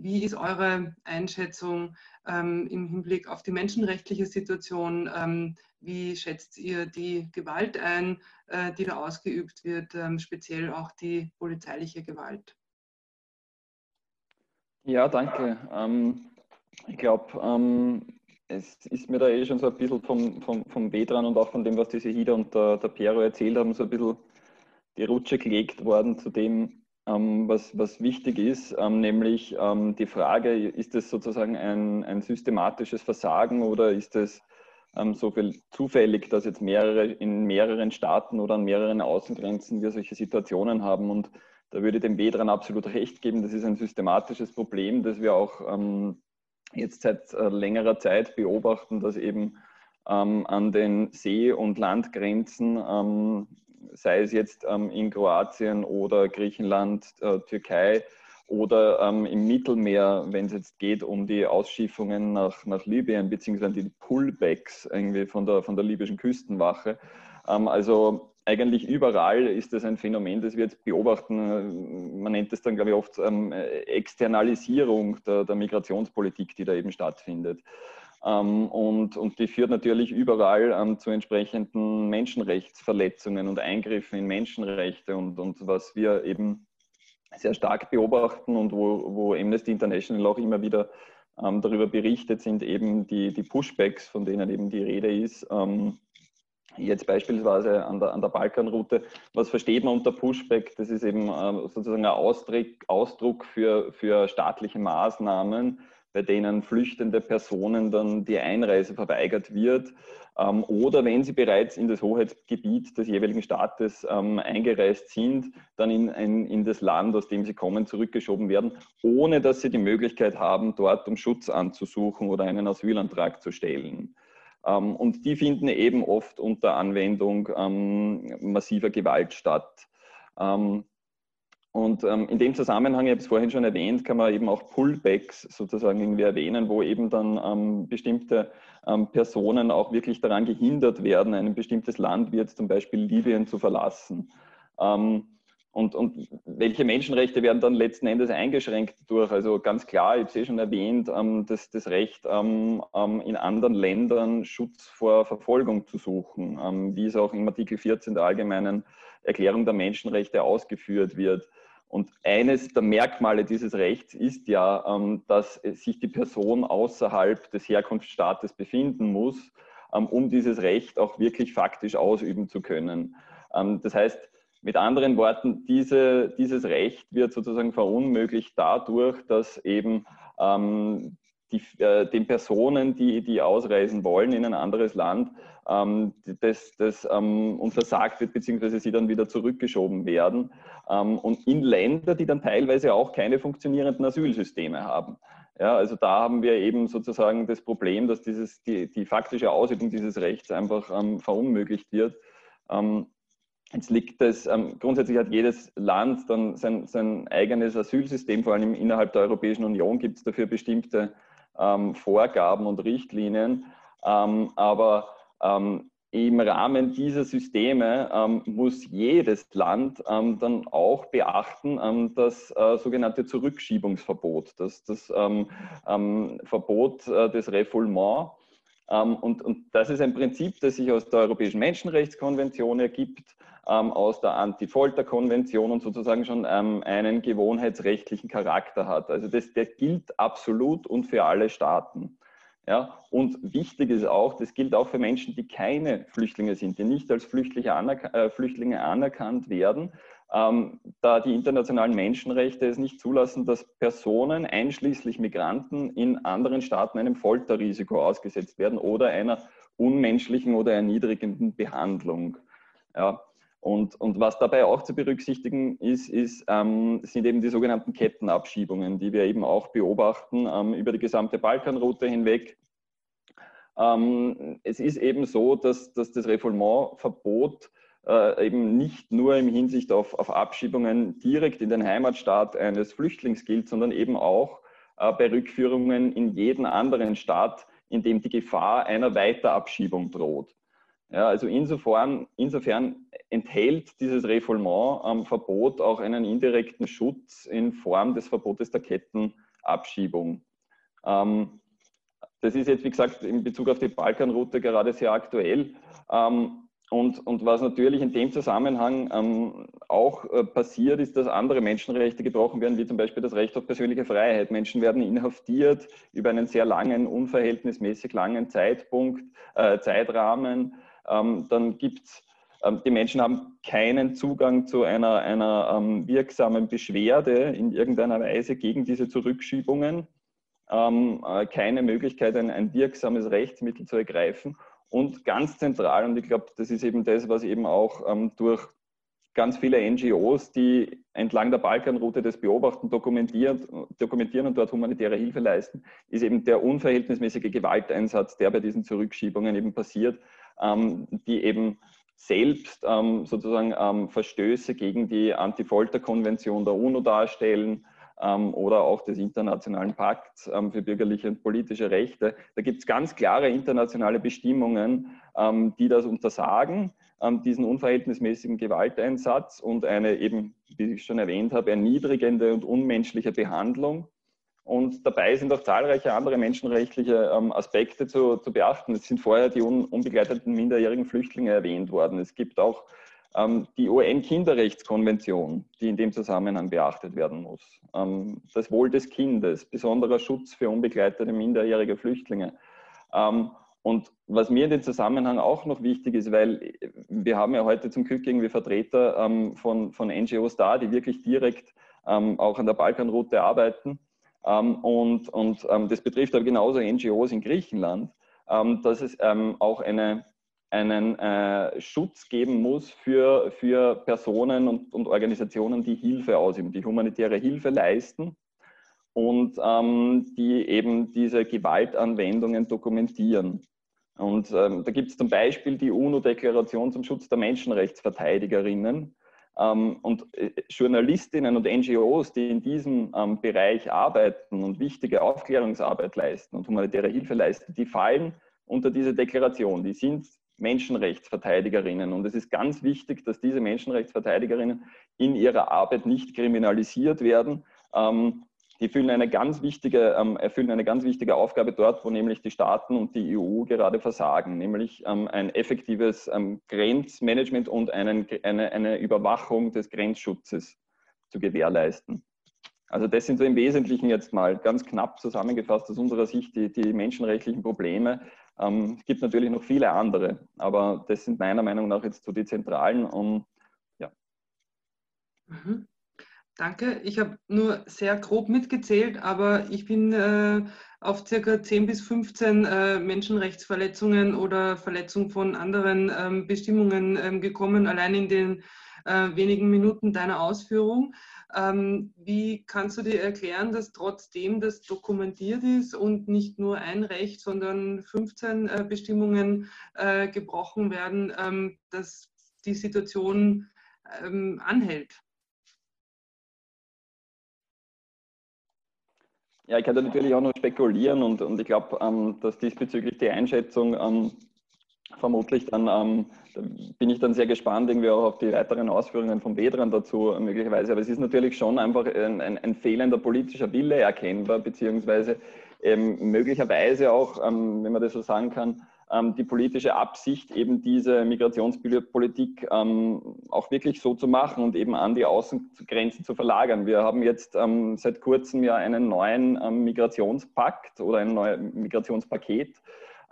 wie ist eure Einschätzung? ähm, im Hinblick auf die menschenrechtliche Situation. Ähm, wie schätzt ihr die Gewalt ein, äh, die da ausgeübt wird, ähm, speziell auch die polizeiliche Gewalt? Ja, danke. Ähm, ich glaube, ähm, es ist mir da eh schon so ein bisschen vom, vom, vom Weh dran und auch von dem, was die Sehida und der, der Piero erzählt haben, so ein bisschen die Rutsche gelegt worden zu dem, ähm, was, was wichtig ist, ähm, nämlich ähm, die Frage, ist es sozusagen ein, ein systematisches Versagen oder ist es so viel zufällig, dass jetzt mehrere in mehreren Staaten oder an mehreren Außengrenzen wir solche Situationen haben und da würde ich dem Wedran absolut recht geben. Das ist ein systematisches Problem, das wir auch jetzt seit äh, längerer Zeit beobachten, dass eben an den See- und Landgrenzen sei es jetzt ähm, in Kroatien oder Griechenland, äh, Türkei, oder ähm, im Mittelmeer, wenn es jetzt geht um die Ausschiffungen nach, nach Libyen, beziehungsweise die Pullbacks irgendwie von der, von der libyschen Küstenwache. Ähm, also eigentlich überall ist das ein Phänomen, das wir jetzt beobachten. Man nennt es dann, glaube ich, oft Externalisierung der, der, Migrationspolitik, die da eben stattfindet. Ähm, und, und, die führt natürlich überall ähm, zu entsprechenden Menschenrechtsverletzungen und Eingriffen in Menschenrechte und, und was wir eben sehr stark beobachten und wo, wo Amnesty International auch immer wieder ähm, darüber berichtet, sind eben die, die Pushbacks, von denen eben die Rede ist. Ähm, jetzt beispielsweise an der, an der Balkanroute. Was versteht man unter Pushback? Das ist eben äh, sozusagen ein Ausdruck, Ausdruck für, für staatliche Maßnahmen, bei denen flüchtende Personen dann die Einreise verweigert wird ähm, oder wenn sie bereits in das Hoheitsgebiet des jeweiligen Staates ähm, eingereist sind, dann in, in, in das Land, aus dem sie kommen, zurückgeschoben werden, ohne dass sie die Möglichkeit haben, dort um Schutz anzusuchen oder einen Asylantrag zu stellen. Ähm, und die finden eben oft unter Anwendung massiver Gewalt statt. Und ähm, in dem Zusammenhang, ich habe es vorhin schon erwähnt, kann man eben auch Pullbacks sozusagen irgendwie erwähnen, wo eben dann ähm, bestimmte ähm, Personen auch wirklich daran gehindert werden, ein bestimmtes Land wie jetzt zum Beispiel Libyen zu verlassen. Ähm, und, und, welche Menschenrechte werden dann letzten Endes eingeschränkt durch? Also ganz klar, ich habe es eh schon erwähnt, ähm, das, das Recht, ähm, in anderen Ländern Schutz vor Verfolgung zu suchen, wie es auch im Artikel 14 der Allgemeinen Erklärung der Menschenrechte ausgeführt wird. Und eines der Merkmale dieses Rechts ist ja, ähm, dass sich die Person außerhalb des Herkunftsstaates befinden muss, ähm, um dieses Recht auch wirklich faktisch ausüben zu können. Ähm, das heißt, mit anderen Worten, diese, dieses Recht wird sozusagen verunmöglicht dadurch, dass eben die, äh, den Personen, die, die ausreisen wollen in ein anderes Land, ähm, das, das ähm, untersagt wird, beziehungsweise sie dann wieder zurückgeschoben werden. Ähm, und in Länder, die dann teilweise auch keine funktionierenden Asylsysteme haben. Ja, also da haben wir eben sozusagen das Problem, dass dieses, die, die faktische Ausübung dieses Rechts einfach ähm, verunmöglicht wird. Ähm, Jetzt liegt es, ähm, grundsätzlich hat jedes Land dann sein, sein, eigenes Asylsystem, vor allem innerhalb der Europäischen Union gibt es dafür bestimmte ähm, Vorgaben und Richtlinien. Ähm, aber ähm, im Rahmen dieser Systeme ähm, muss jedes Land ähm, dann auch beachten, das äh, sogenannte Zurückschiebungsverbot, das, das Verbot äh, des Refoulement. Ähm, und, und, das ist ein Prinzip, das sich aus der Europäischen Menschenrechtskonvention ergibt, aus der Anti-Folter-Konvention und sozusagen schon einen gewohnheitsrechtlichen Charakter hat. Also das, der gilt absolut und für alle Staaten. Ja, und wichtig ist auch, das gilt auch für Menschen, die keine Flüchtlinge sind, die nicht als Flüchtlinge, anerk äh, Flüchtlinge anerkannt werden, ähm, da die internationalen Menschenrechte es nicht zulassen, dass Personen, einschließlich Migranten, in anderen Staaten einem Folterrisiko ausgesetzt werden oder einer unmenschlichen oder erniedrigenden Behandlung. Ja, und, und, was dabei auch zu berücksichtigen ist, ist ähm, sind eben die sogenannten Kettenabschiebungen, die wir eben auch beobachten ähm, über die gesamte Balkanroute hinweg. Ähm, es ist eben so, dass, dass das Refoulementverbot äh, eben nicht nur im Hinsicht auf, auf, Abschiebungen direkt in den Heimatstaat eines Flüchtlings gilt, sondern eben auch äh, bei Rückführungen in jeden anderen Staat, in dem die Gefahr einer Weiterabschiebung droht. Ja, also insofern, insofern enthält dieses Refoulement-Verbot auch einen indirekten Schutz in Form des Verbotes der Kettenabschiebung. Ähm, das ist jetzt, wie gesagt, in Bezug auf die Balkanroute gerade sehr aktuell. Ähm, und, und, was natürlich in dem Zusammenhang ähm, auch äh, passiert, ist, dass andere Menschenrechte gebrochen werden, wie zum Beispiel das Recht auf persönliche Freiheit. Menschen werden inhaftiert über einen sehr langen, unverhältnismäßig langen Zeitpunkt, äh, Zeitrahmen. Ähm, dann gibt es, ähm, die Menschen haben keinen Zugang zu einer, einer ähm, wirksamen Beschwerde in irgendeiner Weise gegen diese Zurückschiebungen, äh, keine Möglichkeit, ein, ein wirksames Rechtsmittel zu ergreifen. Und ganz zentral, und ich glaube, das ist eben das, was eben auch durch ganz viele NGOs, die entlang der Balkanroute das beobachten, dokumentieren, dokumentieren und dort humanitäre Hilfe leisten, ist eben der unverhältnismäßige Gewalteinsatz, der bei diesen Zurückschiebungen eben passiert, ähm, die eben selbst ähm, sozusagen ähm, Verstöße gegen die Anti-Folter-Konvention der UNO darstellen, ähm, oder auch des Internationalen Pakts ähm, für bürgerliche und politische Rechte. Da gibt es ganz klare internationale Bestimmungen, ähm, die das untersagen, ähm, diesen unverhältnismäßigen Gewalteinsatz und eine eben, wie ich schon erwähnt habe, erniedrigende und unmenschliche Behandlung. Und dabei sind auch zahlreiche andere menschenrechtliche ähm, Aspekte zu, zu, beachten. Es sind vorher die un, unbegleiteten minderjährigen Flüchtlinge erwähnt worden. Es gibt auch ähm, die UN-Kinderrechtskonvention, die in dem Zusammenhang beachtet werden muss. Ähm, das Wohl des Kindes, besonderer Schutz für unbegleitete minderjährige Flüchtlinge. Und was mir in dem Zusammenhang auch noch wichtig ist, weil wir haben ja heute zum Glück irgendwie Vertreter von, von NGOs da, die wirklich direkt auch an der Balkanroute arbeiten. Und und das betrifft aber genauso NGOs in Griechenland, dass es auch eine einen äh, Schutz geben muss für, für Personen und, und Organisationen, die Hilfe ausüben, die humanitäre Hilfe leisten und ähm, die eben diese Gewaltanwendungen dokumentieren. Und ähm, da gibt es zum Beispiel die UNO-Deklaration zum Schutz der Menschenrechtsverteidigerinnen. Ähm, und äh, Journalistinnen und NGOs, die in diesem ähm, Bereich arbeiten und wichtige Aufklärungsarbeit leisten und humanitäre Hilfe leisten, die fallen unter diese Deklaration. Die sind Menschenrechtsverteidigerinnen. Und es ist ganz wichtig, dass diese Menschenrechtsverteidigerinnen in ihrer Arbeit nicht kriminalisiert werden. Ähm, die erfüllen eine, ganz wichtige, ähm, erfüllen eine ganz wichtige Aufgabe dort, wo nämlich die Staaten und die EU gerade versagen, nämlich ähm, ein effektives Grenzmanagement und einen, eine, eine Überwachung des Grenzschutzes zu gewährleisten. Also das sind so im Wesentlichen jetzt mal ganz knapp zusammengefasst aus unserer Sicht die, die menschenrechtlichen Probleme, ähm, es gibt natürlich noch viele andere, aber das sind meiner Meinung nach jetzt so die zentralen. Und, ja. Mhm. Danke. Ich habe nur sehr grob mitgezählt, aber ich bin äh, auf circa 10 bis 15 äh, Menschenrechtsverletzungen oder Verletzung von anderen ähm, Bestimmungen ähm, gekommen, allein in den äh, wenigen Minuten deiner Ausführung. Ähm, wie kannst du dir erklären, dass trotzdem das dokumentiert ist und nicht nur ein Recht, sondern 15 äh, Bestimmungen äh, gebrochen werden, ähm, dass die Situation ähm, anhält? Ja, ich kann da natürlich auch noch spekulieren und, und ich glaube, ähm, dass diesbezüglich die Einschätzung ähm, vermutlich dann, ähm, da bin ich dann sehr gespannt irgendwie auch auf die weiteren Ausführungen von Bedran dazu möglicherweise. Aber es ist natürlich schon einfach ein, ein, ein fehlender politischer Wille erkennbar, beziehungsweise ähm, möglicherweise auch, ähm, wenn man das so sagen kann, die politische Absicht, eben diese Migrationspolitik ähm, auch wirklich so zu machen und eben an die Außengrenzen zu verlagern. Wir haben jetzt ähm, seit kurzem ja einen neuen Migrationspakt oder ein neues Migrationspaket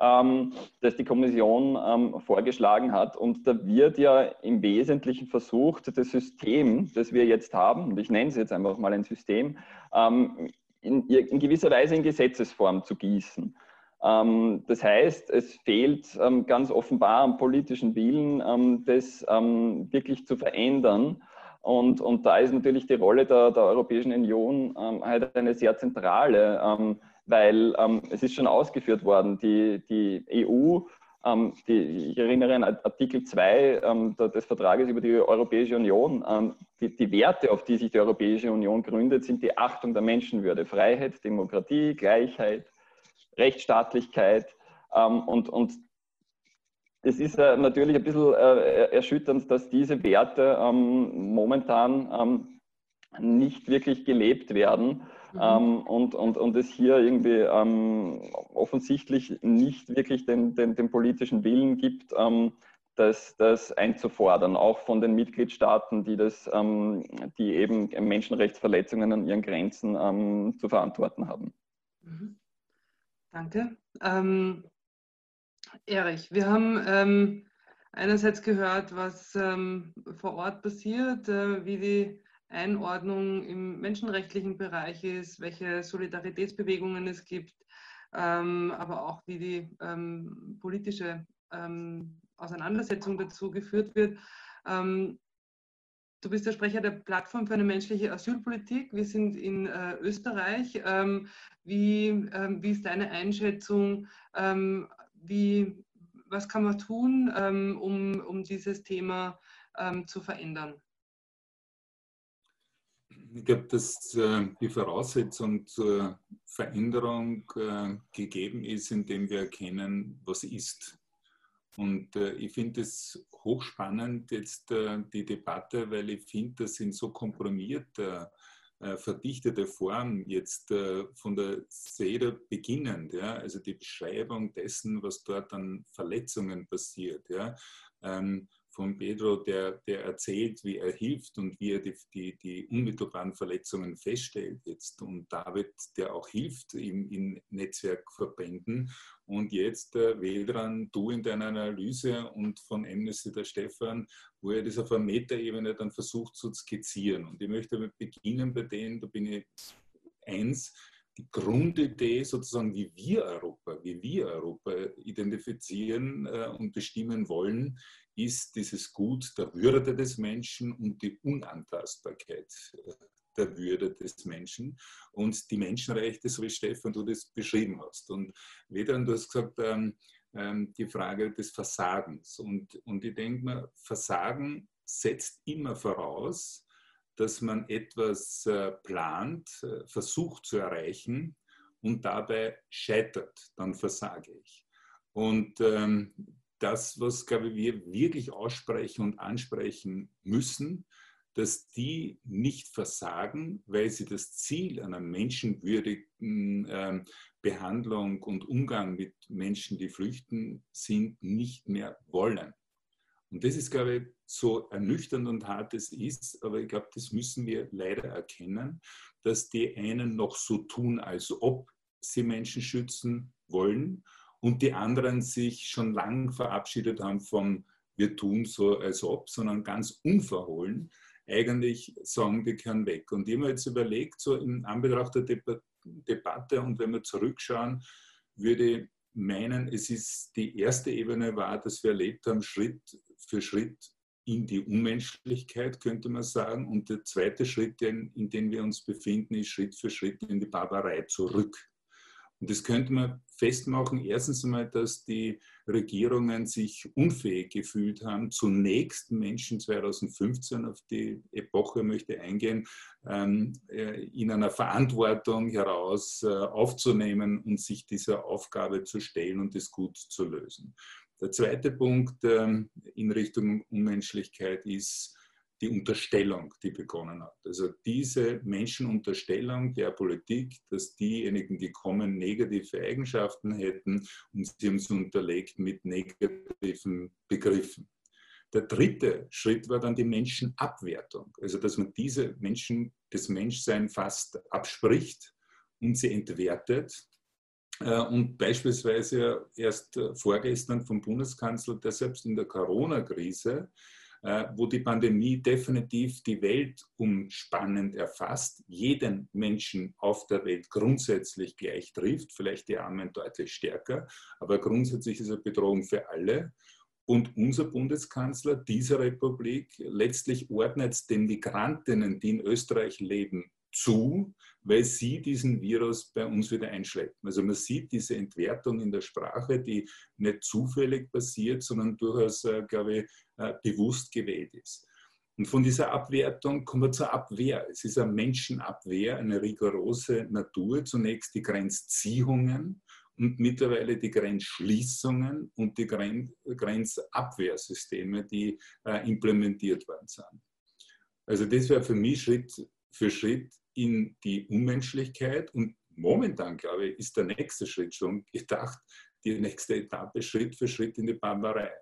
ähm, das die Kommission ähm, vorgeschlagen hat. Und da wird ja im Wesentlichen versucht, das System, das wir jetzt haben, und ich nenne es jetzt einfach mal ein System, ähm, in, in gewisser Weise in Gesetzesform zu gießen. Ähm, das heißt, es fehlt ähm, ganz offenbar am politischen Willen, ähm, das wirklich zu verändern. Und, und da ist natürlich die Rolle der, der Europäischen Union halt eine sehr zentrale weil es ist schon ausgeführt worden, die, die EU, die, ich erinnere an Artikel 2 ähm, des Vertrages über die Europäische Union, die, die, Werte, auf die sich die Europäische Union gründet, sind die Achtung der Menschenwürde, Freiheit, Demokratie, Gleichheit, Rechtsstaatlichkeit ähm, und, und es ist äh, natürlich ein bisschen äh, erschütternd, dass diese Werte ähm, momentan nicht wirklich gelebt werden. Mhm. Ähm, und, und, und es hier irgendwie ähm, offensichtlich nicht wirklich den, den, den politischen Willen gibt, ähm, das, das einzufordern, auch von den Mitgliedstaaten, die, das, ähm, die eben Menschenrechtsverletzungen an ihren Grenzen ähm, zu verantworten haben. Mhm. Danke. Ähm, Erich, wir haben einerseits gehört, was vor Ort passiert, äh, wie die Einordnung im menschenrechtlichen Bereich ist, welche Solidaritätsbewegungen es gibt, ähm, aber auch wie die ähm, politische ähm, Auseinandersetzung dazu geführt wird. Ähm, du bist der Sprecher der Plattform für eine menschliche Asylpolitik. Wir sind in äh, Österreich. Ähm, wie, ähm, wie, ist deine Einschätzung? wie, was kann man tun, um, um dieses Thema zu verändern? ich glaube, dass äh, die Voraussetzung zur Veränderung äh, gegeben ist, indem wir erkennen, was ist. Und äh, ich finde es hochspannend, jetzt äh, die Debatte, weil ich finde, das in so komprimierter, äh, verdichtete Form jetzt äh, von der SEDA beginnend, ja, also die Beschreibung dessen, was dort an Verletzungen passiert, ja, ähm, von Pedro, der, der erzählt, wie er hilft und wie er die, die, die unmittelbaren Verletzungen feststellt jetzt. Und David, der auch hilft in, in Netzwerkverbänden. Und jetzt, äh, Vedran, du in deiner Analyse und von Amnesty der Stefan, wo er das auf einer Metaebene dann versucht zu skizzieren. Und ich möchte beginnen bei denen, da bin ich eins, die Grundidee sozusagen, wie wir Europa, wie wir Europa identifizieren äh, und bestimmen wollen, ist dieses Gut der Würde des Menschen und die Unantastbarkeit äh, der Würde des Menschen und die Menschenrechte, so wie Stefan du das beschrieben hast. Und Vedran, du hast gesagt, ähm, ähm, die Frage des Versagens. Und, und ich denke mir, Versagen setzt immer voraus, dass man etwas äh, plant, äh, versucht zu erreichen und dabei scheitert, dann versage ich. Und ähm, das, was, glaube ich, wir wirklich aussprechen und ansprechen müssen, dass die nicht versagen, weil sie das Ziel einer menschenwürdigen äh, Behandlung und Umgang mit Menschen, die flüchten, sind, nicht mehr wollen. Und das ist, glaube ich, so ernüchternd und hart es ist, aber ich glaube, das müssen wir leider erkennen, dass die einen noch so tun, als ob sie Menschen schützen wollen und die anderen sich schon lang verabschiedet haben vom wir tun so als ob, sondern ganz unverhohlen eigentlich sagen, die gehören weg. Und ich habe jetzt überlegt, so in Anbetracht der Debatte und wenn wir zurückschauen, würde ich meinen, es ist die erste Ebene war, dass wir erlebt haben, Schritt für Schritt in die Unmenschlichkeit, könnte man sagen. Und der zweite Schritt, in, in dem wir uns befinden, ist Schritt für Schritt in die Barbarei zurück. Und das könnte man festmachen, erstens einmal, dass die Regierungen sich unfähig gefühlt haben, zunächst Menschen 2015 auf die Epoche möchte eingehen, ähm, äh, in einer Verantwortung heraus äh, aufzunehmen und sich dieser Aufgabe zu stellen und das gut zu lösen. Der zweite Punkt ähm, in Richtung Unmenschlichkeit ist, die Unterstellung, die begonnen hat. Also diese Menschenunterstellung der Politik, dass diejenigen, die kommen, negative Eigenschaften hätten und sie haben es unterlegt mit negativen Begriffen. Der dritte Schritt war dann die Menschenabwertung, also dass man diese Menschen, das Menschsein fast abspricht und sie entwertet. Äh, und beispielsweise erst vorgestern vom Bundeskanzler, der selbst in der Corona-Krise äh, wo die Pandemie definitiv die Welt umspannend erfasst, jeden Menschen auf der Welt grundsätzlich gleich trifft, vielleicht die Armen deutlich stärker, aber grundsätzlich ist es eine Bedrohung für alle. Und unser Bundeskanzler dieser Republik letztlich ordnet den Migrantinnen, die in Österreich leben, zu, weil sie diesen Virus bei uns wieder einschleppen. Also man sieht diese Entwertung in der Sprache, die nicht zufällig passiert, sondern durchaus, äh, glaube ich, äh, bewusst gewählt ist. Und von dieser Abwertung kommen wir zur Abwehr. Es ist eine Menschenabwehr, eine rigorose Natur. Zunächst die Grenzziehungen und mittlerweile die Grenzschließungen und die Grenzabwehrsysteme, die äh, implementiert worden sind. Also das wäre für mich Schritt für Schritt in die Unmenschlichkeit und momentan, glaube ich, ist der nächste Schritt schon gedacht, die nächste Etappe Schritt für Schritt in die Barbarei.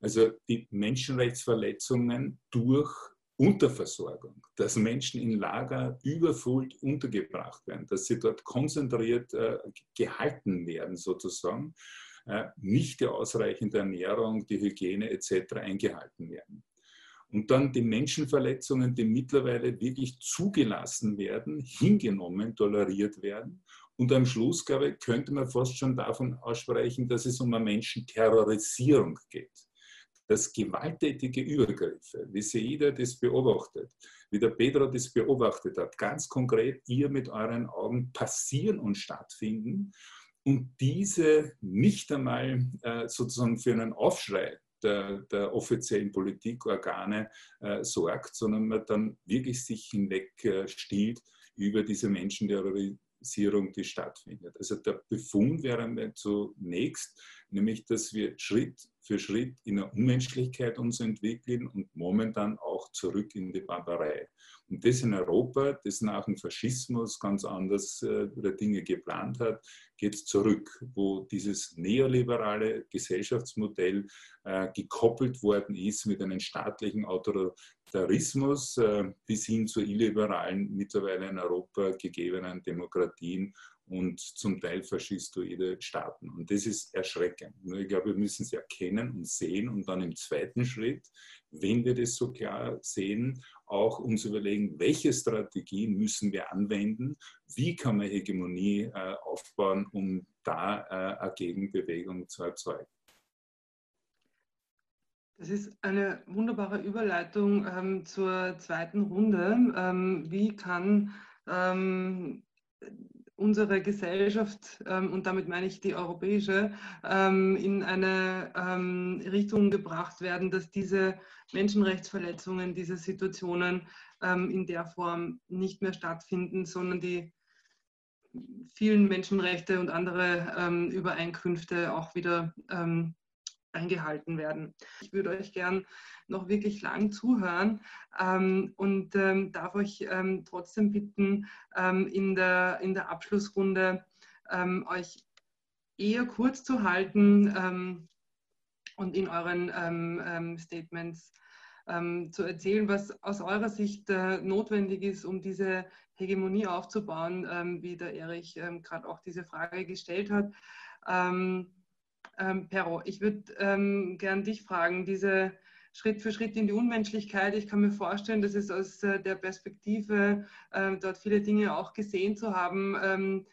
Also die Menschenrechtsverletzungen durch Unterversorgung, dass Menschen in Lager überfüllt untergebracht werden, dass sie dort konzentriert äh, gehalten werden sozusagen, äh, nicht die ausreichende Ernährung, die Hygiene etc. eingehalten werden. Und dann die Menschenverletzungen, die mittlerweile wirklich zugelassen werden, hingenommen, toleriert werden. Und am Schluss, glaube ich, könnte man fast schon davon aussprechen, dass es um eine Menschenterrorisierung geht. Dass gewalttätige Übergriffe, wie Seida das beobachtet, wie der Pedro das beobachtet hat, ganz konkret ihr mit euren Augen passieren und stattfinden und diese nicht einmal äh, sozusagen für einen Aufschrei der, der offiziellen Politikorgane äh, sorgt, sondern man dann wirklich sich hinweg äh, stiehlt über diese Menschenterrorisierung, die stattfindet. Also der Befund wäre zunächst, nämlich dass wir Schritt für Schritt in der Unmenschlichkeit uns entwickeln und momentan auch zurück in die Barbarei. Und das in Europa, das nach dem Faschismus ganz anders äh, Dinge geplant hat, geht zurück, wo dieses neoliberale Gesellschaftsmodell äh, gekoppelt worden ist mit einem staatlichen Autoritarismus äh, bis hin zu illiberalen, mittlerweile in Europa gegebenen Demokratien und zum Teil faschistoide Staaten. Und das ist erschreckend. Nur ich glaube, wir müssen es erkennen und sehen und dann im zweiten Schritt, wenn wir das so klar sehen, auch uns überlegen, welche Strategien müssen wir anwenden, wie kann man Hegemonie äh, aufbauen, um da äh, eine Gegenbewegung zu erzeugen. Das ist eine wunderbare Überleitung ähm, zur zweiten Runde. Ähm, wie kann ähm, unsere Gesellschaft, ähm, und damit meine ich die europäische, ähm, in eine ähm, Richtung gebracht werden, dass diese Menschenrechtsverletzungen, diese Situationen in der Form nicht mehr stattfinden, sondern die vielen Menschenrechte und andere Übereinkünfte auch wieder eingehalten werden. Ich würde euch gern noch wirklich lang zuhören ähm, und ähm, darf euch ähm, trotzdem bitten, ähm, in, der, in der Abschlussrunde ähm, euch eher kurz zu halten ähm, und in euren Statements zu erzählen, was aus eurer Sicht äh, notwendig ist, um diese Hegemonie aufzubauen, wie der Erich gerade auch diese Frage gestellt hat. Ähm, Pero, ich würde ähm, gern dich fragen, diese Schritt für Schritt in die Unmenschlichkeit. Ich kann mir vorstellen, dass es aus äh, der Perspektive, äh, dort viele Dinge auch gesehen zu haben, ähm,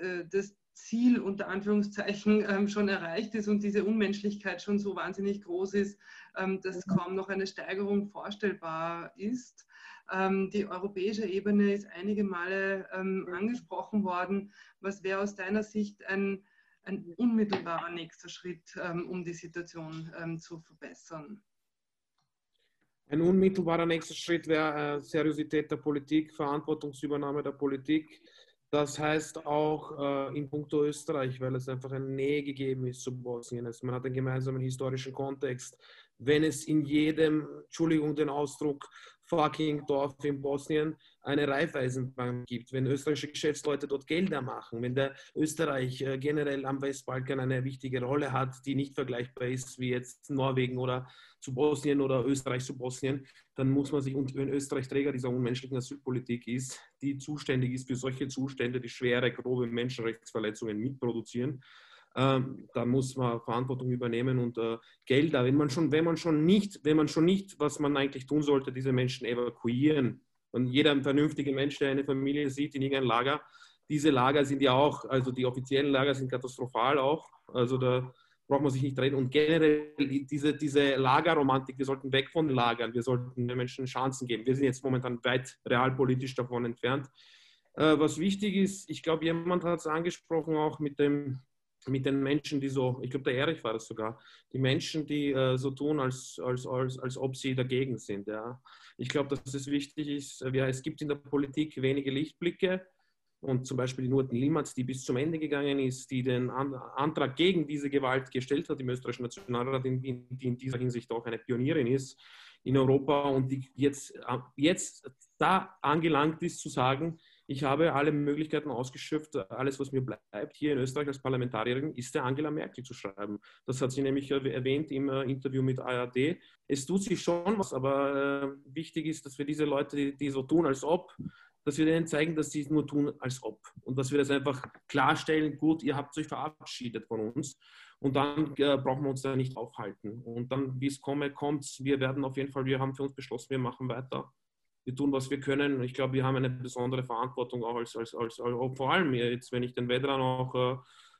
äh, das Ziel unter Anführungszeichen ähm, schon erreicht ist und diese Unmenschlichkeit schon so wahnsinnig groß ist, ähm, dass mhm. kaum noch eine Steigerung vorstellbar ist. Ähm, die europäische Ebene ist einige Male angesprochen worden. Was wäre aus deiner Sicht ein ein unmittelbarer nächster Schritt, ähm, um die Situation ähm, zu verbessern? Ein unmittelbarer nächster Schritt wäre äh, Seriosität der Politik, Verantwortungsübernahme der Politik. Das heißt auch äh, in puncto Österreich, weil es einfach eine Nähe gegeben ist zu Bosnien. Also man hat einen gemeinsamen historischen Kontext. Wenn es in jedem, Entschuldigung den Ausdruck, fucking Dorf in Bosnien eine Raiffeisenbank gibt, wenn österreichische Geschäftsleute dort Gelder machen, wenn der Österreich äh, generell am Westbalkan eine wichtige Rolle hat, die nicht vergleichbar ist wie jetzt Norwegen oder zu Bosnien oder Österreich zu Bosnien, dann muss man sich, und wenn Österreich Träger dieser unmenschlichen Asylpolitik ist, die zuständig ist für solche Zustände, die schwere, grobe Menschenrechtsverletzungen mitproduzieren, ähm, da muss man Verantwortung übernehmen und äh, Gelder, wenn man schon, wenn man schon nicht, wenn man schon nicht, was man eigentlich tun sollte, diese Menschen evakuieren. Und jeder vernünftige Mensch, der eine Familie sieht in irgendeinem Lager, diese Lager sind ja auch, also die offiziellen Lager sind katastrophal auch. Also da braucht man sich nicht reden. Und generell diese, diese Lagerromantik, wir sollten weg von Lagern, wir sollten den Menschen Chancen geben. Wir sind jetzt momentan weit realpolitisch davon entfernt. Äh, was wichtig ist, ich glaube, jemand hat es angesprochen, auch mit dem mit den Menschen, die so, ich glaube, der Erich war das sogar, die Menschen, die äh, so tun, als, als, als, als ob sie dagegen sind. Ja. Ich glaube, dass es wichtig ist, ja, es gibt in der Politik wenige Lichtblicke und zum Beispiel die Nurten Limatz, die bis zum Ende gegangen ist, die den An Antrag gegen diese Gewalt gestellt hat im österreichischen Nationalrat, die, die in dieser Hinsicht auch eine Pionierin ist in Europa und die jetzt, äh, jetzt da angelangt ist zu sagen, ich habe alle Möglichkeiten ausgeschöpft. Alles, was mir bleibt hier in Österreich als Parlamentarierin, ist der Angela Merkel zu schreiben. Das hat sie nämlich erwähnt im äh, Interview mit ARD. Es tut sich schon was, aber äh, wichtig ist, dass wir diese Leute, die, so tun, als ob, dass wir denen zeigen, dass sie es nur tun, als ob. Und dass wir das einfach klarstellen, gut, ihr habt euch verabschiedet von uns. Und dann äh, brauchen wir uns da nicht aufhalten. Und dann, wie es komme, kommt Wir werden auf jeden Fall, wir haben für uns beschlossen, wir machen weiter wir tun, was wir können. Ich glaube, wir haben eine besondere Verantwortung auch als, als, als, als vor allem jetzt, wenn ich den Vedran auch äh,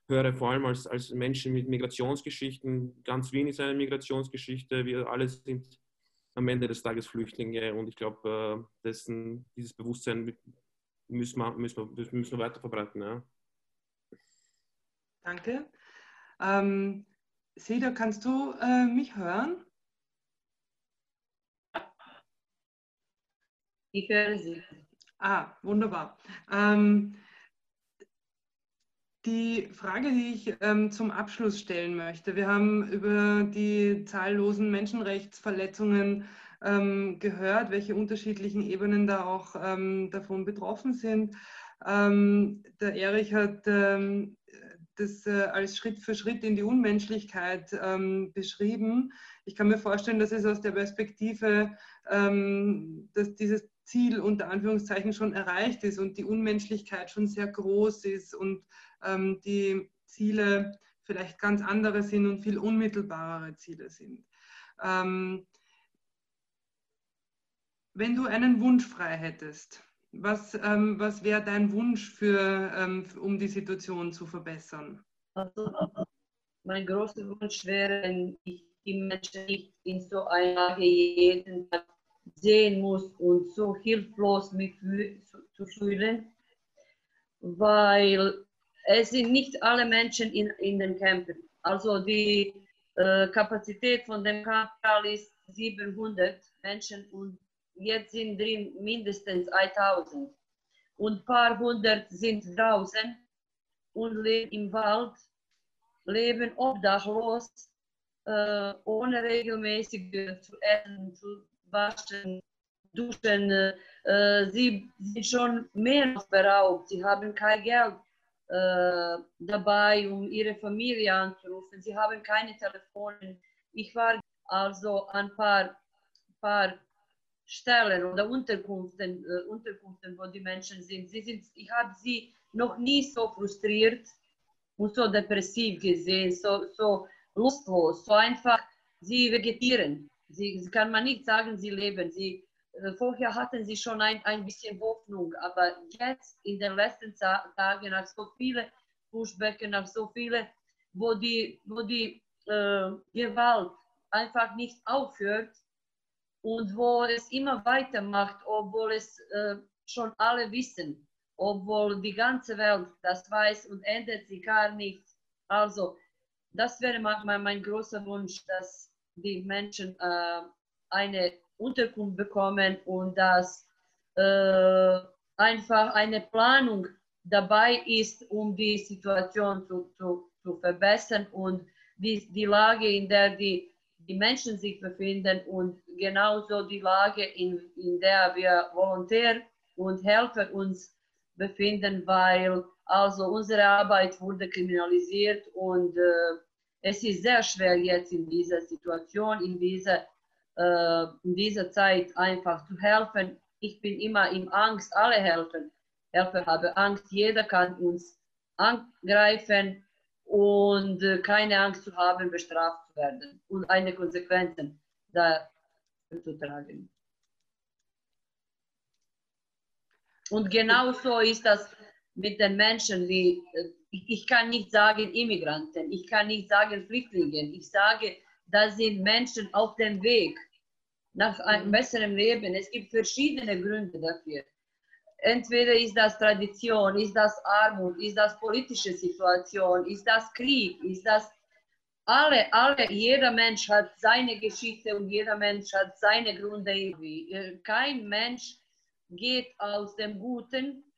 höre, vor allem als, als Menschen mit Migrationsgeschichten. Ganz Wien ist eine Migrationsgeschichte. Wir alle sind am Ende des Tages Flüchtlinge und ich glaube, äh, dieses Bewusstsein müssen wir, müssen wir, müssen wir weiter verbreiten. Ja. Danke. Ähm, Seda, kannst du äh, mich hören? Ich höre Sie. Ah, wunderbar. Ähm, die Frage, die ich ähm, zum Abschluss stellen möchte, wir haben über die zahllosen Menschenrechtsverletzungen ähm, gehört, welche unterschiedlichen Ebenen da auch ähm, davon betroffen sind. Ähm, der Erich hat ähm, das äh, als Schritt für Schritt in die Unmenschlichkeit ähm, beschrieben. Ich kann mir vorstellen, dass es aus der Perspektive, dass dieses Ziel unter Anführungszeichen schon erreicht ist und die Unmenschlichkeit schon sehr groß ist und ähm, die Ziele vielleicht ganz andere sind und viel unmittelbarere Ziele sind. Ähm, wenn du einen Wunsch frei hättest, was, ähm, was wäre dein Wunsch, für, ähm, um die Situation zu verbessern? Also, mein großer Wunsch wäre, wenn ich die Menschen nicht in so einer jeden Tag sehen muss und so hilflos mich zu fühlen, weil es sind nicht alle Menschen in, in den Campen. Also die äh, Kapazität von dem Camp ist 700 Menschen und jetzt sind drin mindestens 1000. Und ein paar hundert sind draußen und leben im Wald, leben obdachlos, äh, ohne regelmäßig zu essen, zu waschen, duschen. Äh, sie sind schon mehr beraubt. Sie haben kein Geld äh, dabei, um ihre Familie anzurufen. Sie haben keine Telefone. Ich war also an ein paar, paar Stellen oder Unterkünften, äh, Unterkünften, wo die Menschen sind. Sie sind ich habe sie noch nie so frustriert und so depressiv gesehen, so, so lustlos, so einfach. Sie vegetieren. Sie, kann man nicht sagen, sie leben. Sie, äh, vorher hatten sie schon ein, ein bisschen Hoffnung, aber jetzt in den letzten Tagen nach so vielen Pushbacken, nach so vielen, wo die, wo die äh, Gewalt einfach nicht aufhört und wo es immer weitermacht, obwohl es äh, schon alle wissen, obwohl die ganze Welt das weiß und ändert sich gar nichts. Also, das wäre mein, mein großer Wunsch, dass die Menschen äh, eine Unterkunft bekommen und dass äh, einfach eine Planung dabei ist, um die Situation zu, zu, zu verbessern und die, die Lage, in der die, die Menschen sich befinden und genauso die Lage, in, in der wir Volontär und Helfer uns befinden, weil also unsere Arbeit wurde kriminalisiert und äh, es ist sehr schwer jetzt in dieser Situation, in dieser, äh, in dieser Zeit einfach zu helfen. Ich bin immer in Angst, alle helfen. Helfer haben Angst, jeder kann uns angreifen und äh, keine Angst zu haben, bestraft zu werden und eine Konsequenzen da zu tragen. Und genauso ist das mit den Menschen, wie äh, ich kann nicht sagen Immigranten, ich kann nicht sagen Flüchtlinge, ich sage, das sind Menschen auf dem Weg nach einem mhm. besseren Leben. Es gibt verschiedene Gründe dafür. Entweder ist das Tradition, ist das Armut, ist das politische Situation, ist das Krieg, ist das alle, alle, jeder Mensch hat seine Geschichte und jeder Mensch hat seine Gründe. Kein Mensch geht aus dem Guten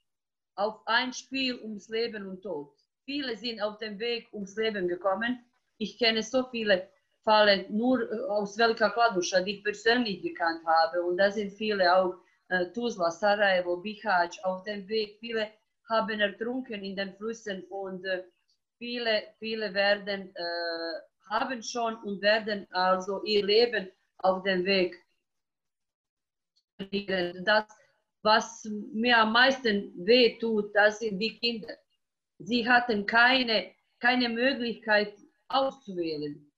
auf ein Spiel ums Leben und Tod. Viele sind auf dem Weg ums Leben gekommen. Ich kenne so viele Fälle nur äh, aus Velika Kladuša, die ich persönlich gekannt habe. Und da sind viele auch äh, Tuzla, Sarajevo, Bihać auf dem Weg. Viele haben ertrunken in den Flüssen und äh, viele, viele werden, äh, haben schon und werden also ihr Leben auf dem Weg. Das, was mir am meisten weh tut, das sind die Kinder. Sie hatten keine, keine Möglichkeit auszuwählen.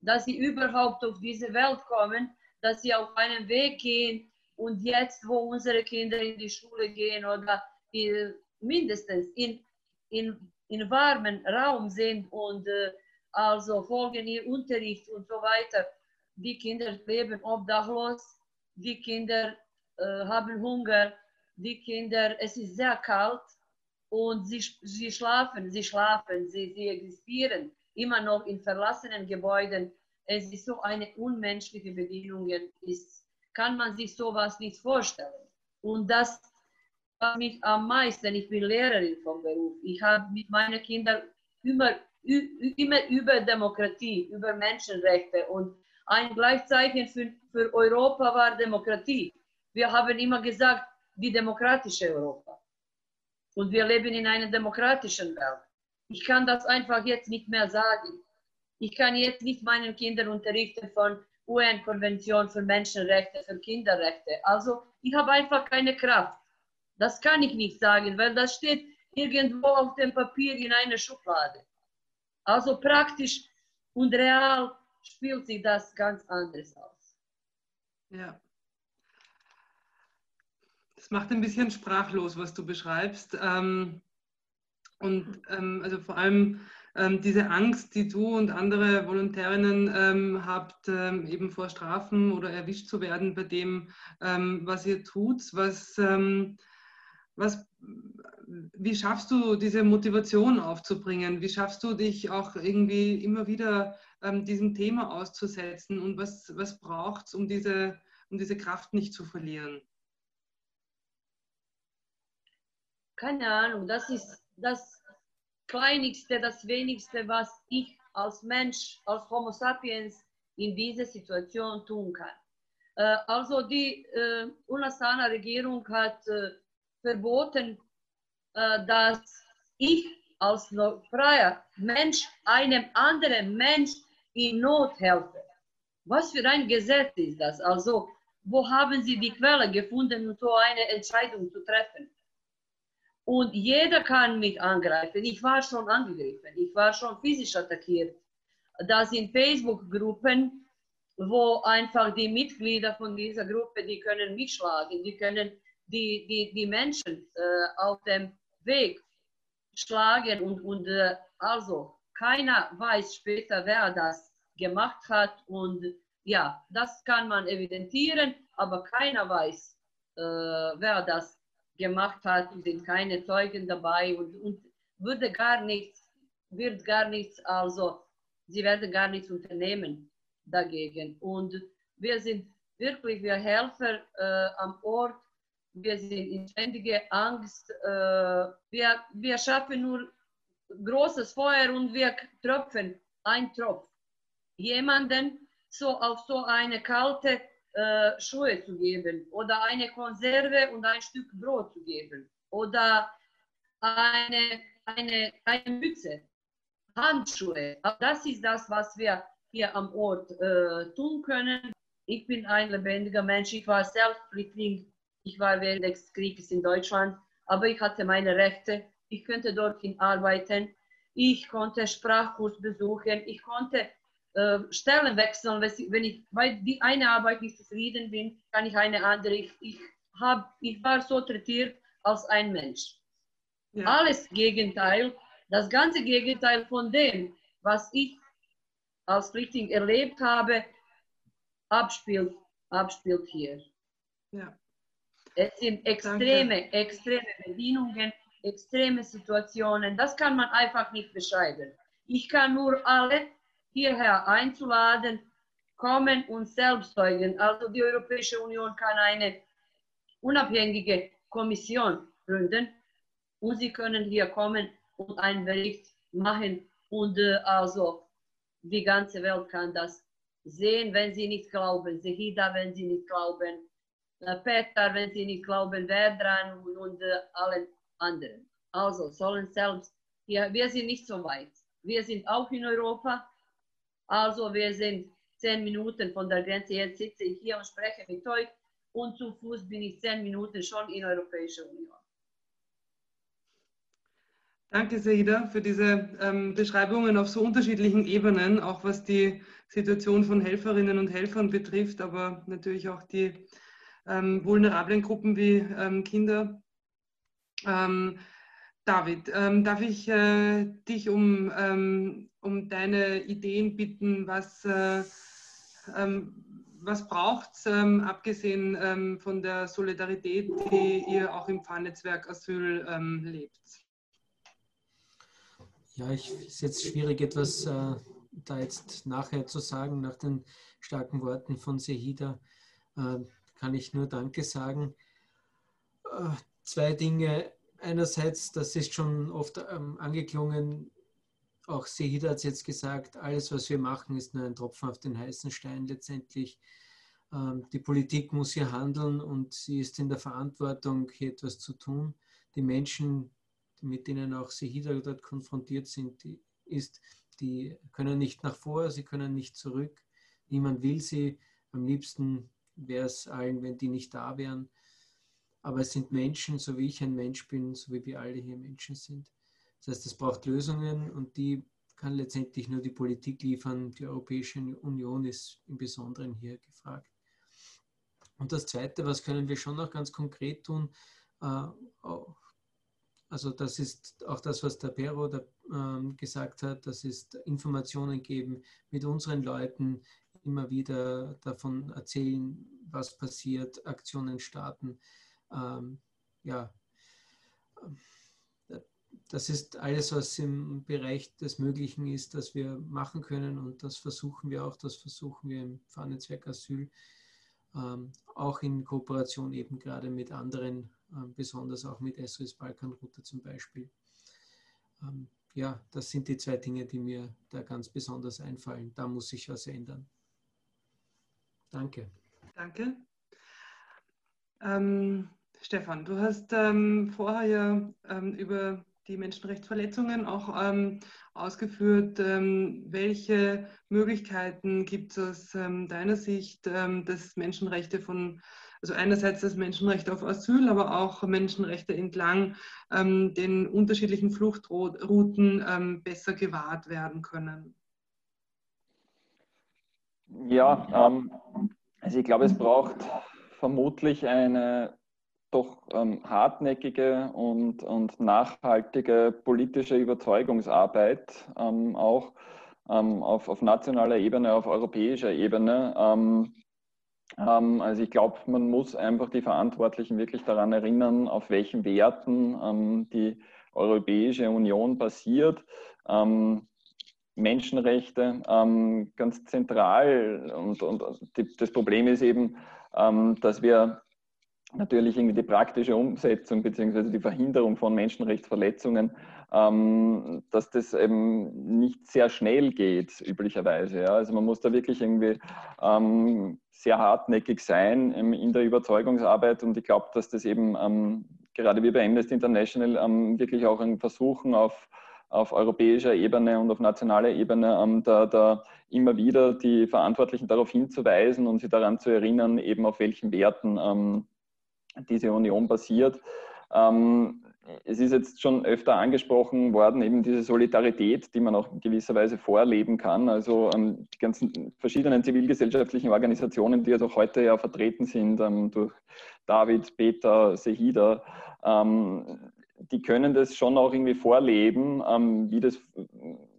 Dass sie überhaupt auf diese Welt kommen, dass sie auf einen Weg gehen und jetzt, wo unsere Kinder in die Schule gehen oder in, mindestens in, in, in warmen Raum sind und äh, also folgen ihr Unterricht und so weiter. Die Kinder leben obdachlos, die Kinder äh, haben Hunger, die Kinder, es ist sehr kalt und sie, sie schlafen, sie schlafen, sie, sie existieren immer noch in verlassenen Gebäuden. Es ist so eine unmenschliche Bedingung, ist, kann man sich sowas nicht vorstellen. Und das was mich am meisten, ich bin Lehrerin vom Beruf, ich habe mit meinen Kindern immer, immer über Demokratie, über Menschenrechte und ein Gleichzeichen für, für Europa war Demokratie. Wir haben immer gesagt, die demokratische Europa. Und wir leben in einer demokratischen Welt. Ich kann das einfach jetzt nicht mehr sagen. Ich kann jetzt nicht meinen Kindern unterrichten von UN-Konvention für Menschenrechte, für Kinderrechte. Also ich habe einfach keine Kraft. Das kann ich nicht sagen, weil das steht irgendwo auf dem Papier in einer Schublade. Also praktisch und real spielt sich das ganz anders aus. Ja. Das macht ein bisschen sprachlos, was du beschreibst. Ähm, und ähm, also vor allem ähm, diese Angst, die du und andere Volontärinnen habt, eben vor Strafen oder erwischt zu werden bei dem, was ihr tut, was, was, wie schaffst du diese Motivation aufzubringen? Wie schaffst du dich auch irgendwie immer wieder diesem Thema auszusetzen? Und was, was braucht es, um diese, um diese Kraft nicht zu verlieren? Keine Ahnung, das ist das Kleinigste, das Wenigste, was ich als Mensch, als Homo sapiens in dieser Situation tun kann. Äh, also die äh, UNASANA-Regierung hat äh, verboten, äh, dass ich als freier Mensch einem anderen Mensch in Not helfe. Was für ein Gesetz ist das? Also, wo haben Sie die Quelle gefunden, um so eine Entscheidung zu treffen? Und jeder kann mich angreifen. Ich war schon angegriffen. Ich war schon physisch attackiert. Das sind Facebook-Gruppen, wo einfach die Mitglieder von dieser Gruppe, die können mich schlagen, die können die, die, die Menschen äh, auf dem Weg schlagen und, und äh, also keiner weiß später, wer das gemacht hat und ja, das kann man evidentieren, aber keiner weiß, äh, wer das gemacht hat, sind keine Zeugen dabei und, und würde gar nichts, wird gar nichts, also sie werden gar nichts unternehmen dagegen. Und wir sind wirklich, wir Helfer äh, am Ort, wir sind in ständiger Angst, äh, wir, wir schaffen nur großes Feuer und wir tröpfen ein Tropf. Jemanden so auf so eine kalte äh, Schuhe zu geben oder eine Konserve und ein Stück Brot zu geben oder eine, eine, eine Mütze, Handschuhe. Das ist das, was wir hier am Ort äh, tun können. Ich bin ein lebendiger Mensch. Ich war selbst Flüchtling. Ich war während des Krieges in Deutschland, aber ich hatte meine Rechte. Ich könnte dorthin arbeiten. Ich konnte Sprachkurs besuchen. Ich konnte äh, Stellen wechseln. Wenn ich bei die eine Arbeit nicht zufrieden bin, kann ich eine andere. Ich, ich, hab, ich war so trätiert als ein Mensch. Ja. Alles Gegenteil, das ganze Gegenteil von dem, was ich als Flüchtling erlebt habe, abspielt, abspielt hier. Ja. Es sind extreme, Danke. extreme Bedingungen, extreme Situationen. Das kann man einfach nicht beschreiben. Ich kann nur alle hierher einzuladen, kommen und selbst zeugen. Also die Europäische Union kann eine unabhängige Kommission gründen und sie können hier kommen und einen Bericht machen und äh, also die ganze Welt kann das sehen, wenn sie nicht glauben, Sehida, wenn sie nicht glauben, äh, Peter, wenn sie nicht glauben, Verdran und, und äh, allen anderen. Also sollen selbst, hier, wir sind nicht so weit. Wir sind auch in Europa, also wir sind zehn Minuten von der Grenze. Jetzt sitze ich hier und spreche mit euch und zu Fuß bin ich zehn Minuten schon in der Europäischen Union. Danke, Seida, für diese ähm, Beschreibungen auf so unterschiedlichen Ebenen, auch was die Situation von Helferinnen und Helfern betrifft, aber natürlich auch die ähm, vulnerablen Gruppen wie ähm, Kinder. Ähm, David, ähm, darf ich äh, dich um, ähm, um deine Ideen bitten, was, äh, ähm, was braucht es, ähm, abgesehen ähm, von der Solidarität, die ihr auch im Pfarrnetzwerk Asyl ähm, lebt? Ja, ich ist jetzt schwierig, etwas äh, da jetzt nachher zu sagen, nach den starken Worten von Sehida. Äh, kann ich nur Danke sagen. Äh, zwei Dinge. Einerseits, das ist schon oft ähm, angeklungen, auch Sehida hat es jetzt gesagt, alles, was wir machen, ist nur ein Tropfen auf den heißen Stein letztendlich. Ähm, die Politik muss hier handeln und sie ist in der Verantwortung, hier etwas zu tun. Die Menschen, mit denen auch Sehida dort konfrontiert sind, die, ist, die können nicht nach vor, sie können nicht zurück. Niemand will sie. Am liebsten wäre es allen, wenn die nicht da wären. Aber es sind Menschen, so wie ich ein Mensch bin, so wie wir alle hier Menschen sind. Das heißt, es braucht Lösungen und die kann letztendlich nur die Politik liefern. Die Europäische Union ist im Besonderen hier gefragt. Und das Zweite, was können wir schon noch ganz konkret tun? Äh, also das ist auch das, was der Pero ähm, gesagt hat, das ist Informationen geben, mit unseren Leuten immer wieder davon erzählen, was passiert, Aktionen starten. Ähm, ja, das ist alles, was im Bereich des Möglichen ist, das wir machen können und das versuchen wir auch, das versuchen wir im Fahrnetzwerk Asyl, ähm, auch in Kooperation eben gerade mit anderen, äh, besonders auch mit SOS Balkanroute zum Beispiel. Ähm, ja, das sind die zwei Dinge, die mir da ganz besonders einfallen. Da muss sich was ändern. Danke. Danke. Ähm, Stefan, du hast ähm, vorher ja ähm, über die Menschenrechtsverletzungen auch ähm, ausgeführt. Ähm, welche Möglichkeiten gibt es aus ähm, deiner Sicht, ähm, dass Menschenrechte von, also einerseits das Menschenrecht auf Asyl, aber auch Menschenrechte entlang ähm, den unterschiedlichen Fluchtrouten ähm, besser gewahrt werden können? Ja, also ich glaube, es braucht vermutlich eine doch ähm, hartnäckige und, und nachhaltige politische Überzeugungsarbeit ähm, auch ähm, auf, auf nationaler Ebene, auf europäischer Ebene. Ähm, ähm, also ich glaube, man muss einfach die Verantwortlichen wirklich daran erinnern, auf welchen Werten ähm, die Europäische Union basiert. Menschenrechte ganz zentral und, und die, das Problem ist eben, dass wir natürlich irgendwie die praktische Umsetzung bzw. die Verhinderung von Menschenrechtsverletzungen, ähm, dass das eben nicht sehr schnell geht, üblicherweise. Ja. Also man muss da wirklich irgendwie ähm, sehr hartnäckig sein ähm, in der Überzeugungsarbeit und ich glaube, dass das eben ähm, gerade wie bei Amnesty International ähm, wirklich auch ein Versuchen auf auf europäischer Ebene und auf nationaler Ebene ähm, da, da, immer wieder die Verantwortlichen darauf hinzuweisen und sie daran zu erinnern, eben auf welchen Werten ähm, diese Union basiert. Ähm, es ist jetzt schon öfter angesprochen worden, eben diese Solidarität, die man auch in gewisser Weise vorleben kann. Also ähm, die ganzen verschiedenen zivilgesellschaftlichen Organisationen, die also heute ja vertreten sind ähm, durch David, Peter, Sehida, ähm, die können das schon auch irgendwie vorleben, ähm, wie das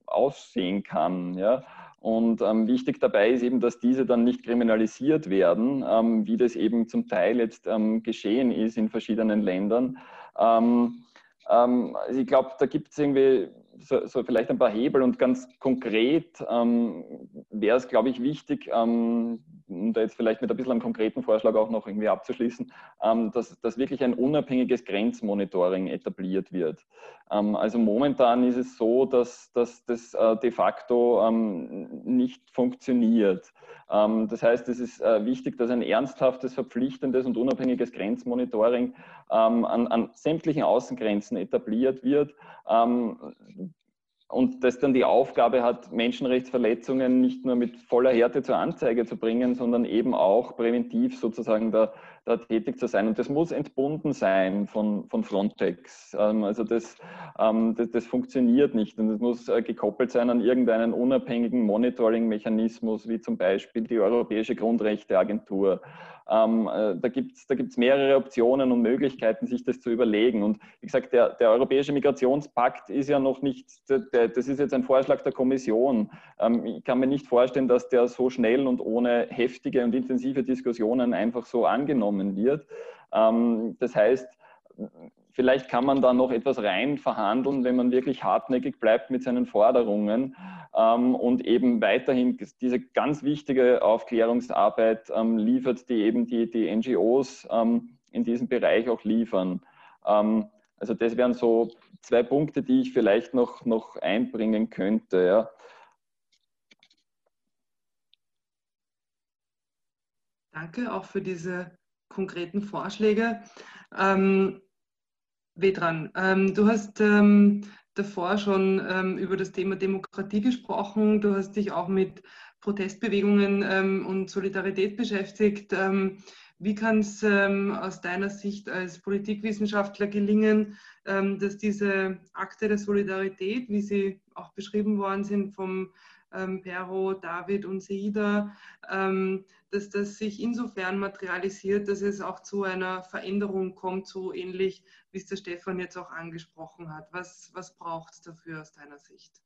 aussehen kann. Ja? Und ähm, wichtig dabei ist eben, dass diese dann nicht kriminalisiert werden, ähm, wie das eben zum Teil jetzt ähm, geschehen ist in verschiedenen Ländern. Ähm, ähm, also ich glaube, da gibt es irgendwie so, so, vielleicht ein paar Hebel und ganz konkret ähm, wäre es, glaube ich, wichtig, um da jetzt vielleicht mit ein bisschen einem konkreten Vorschlag auch noch irgendwie abzuschließen, dass, dass wirklich ein unabhängiges Grenzmonitoring etabliert wird. also momentan ist es so, dass, dass das äh, de facto nicht funktioniert. das heißt, es ist äh, wichtig, dass ein ernsthaftes, verpflichtendes und unabhängiges Grenzmonitoring an, an sämtlichen Außengrenzen etabliert wird, ähm, und das dann die Aufgabe hat, Menschenrechtsverletzungen nicht nur mit voller Härte zur Anzeige zu bringen, sondern eben auch präventiv sozusagen da, da tätig zu sein. Und das muss entbunden sein von, von Frontex. Ähm, also das, ähm, das, das, funktioniert nicht und es muss äh, gekoppelt sein an irgendeinen unabhängigen Monitoring-Mechanismus, wie zum Beispiel die Europäische Grundrechteagentur ähm, äh, da gibt es da gibt's mehrere Optionen und Möglichkeiten, sich das zu überlegen. Und wie gesagt, der, der Europäische Migrationspakt ist ja noch nicht, der, das ist jetzt ein Vorschlag der Kommission. Ähm, ich kann mir nicht vorstellen, dass der so schnell und ohne heftige und intensive Diskussionen einfach so angenommen wird. Ähm, das heißt, vielleicht kann man da noch etwas rein verhandeln, wenn man wirklich hartnäckig bleibt mit seinen Forderungen ähm, und eben weiterhin diese ganz wichtige Aufklärungsarbeit ähm, liefert, die eben die, die NGOs ähm, in diesem Bereich auch liefern. Ähm, also das wären so zwei Punkte, die ich vielleicht noch, noch einbringen könnte. Ja. Danke auch für diese konkreten Vorschläge. Ähm, Vedran, ähm, du hast ähm, davor schon ähm, über das Thema Demokratie gesprochen. Du hast dich auch mit Protestbewegungen ähm, und Solidarität beschäftigt. Ähm, wie kann es ähm, aus deiner Sicht als Politikwissenschaftler gelingen, dass diese Akte der Solidarität, wie sie auch beschrieben worden sind vom ähm, Pero, David und Seida, ähm, dass das sich insofern materialisiert, dass es auch zu einer Veränderung kommt, so ähnlich wie es der Stefan jetzt auch angesprochen hat. Was, was braucht es dafür aus deiner Sicht?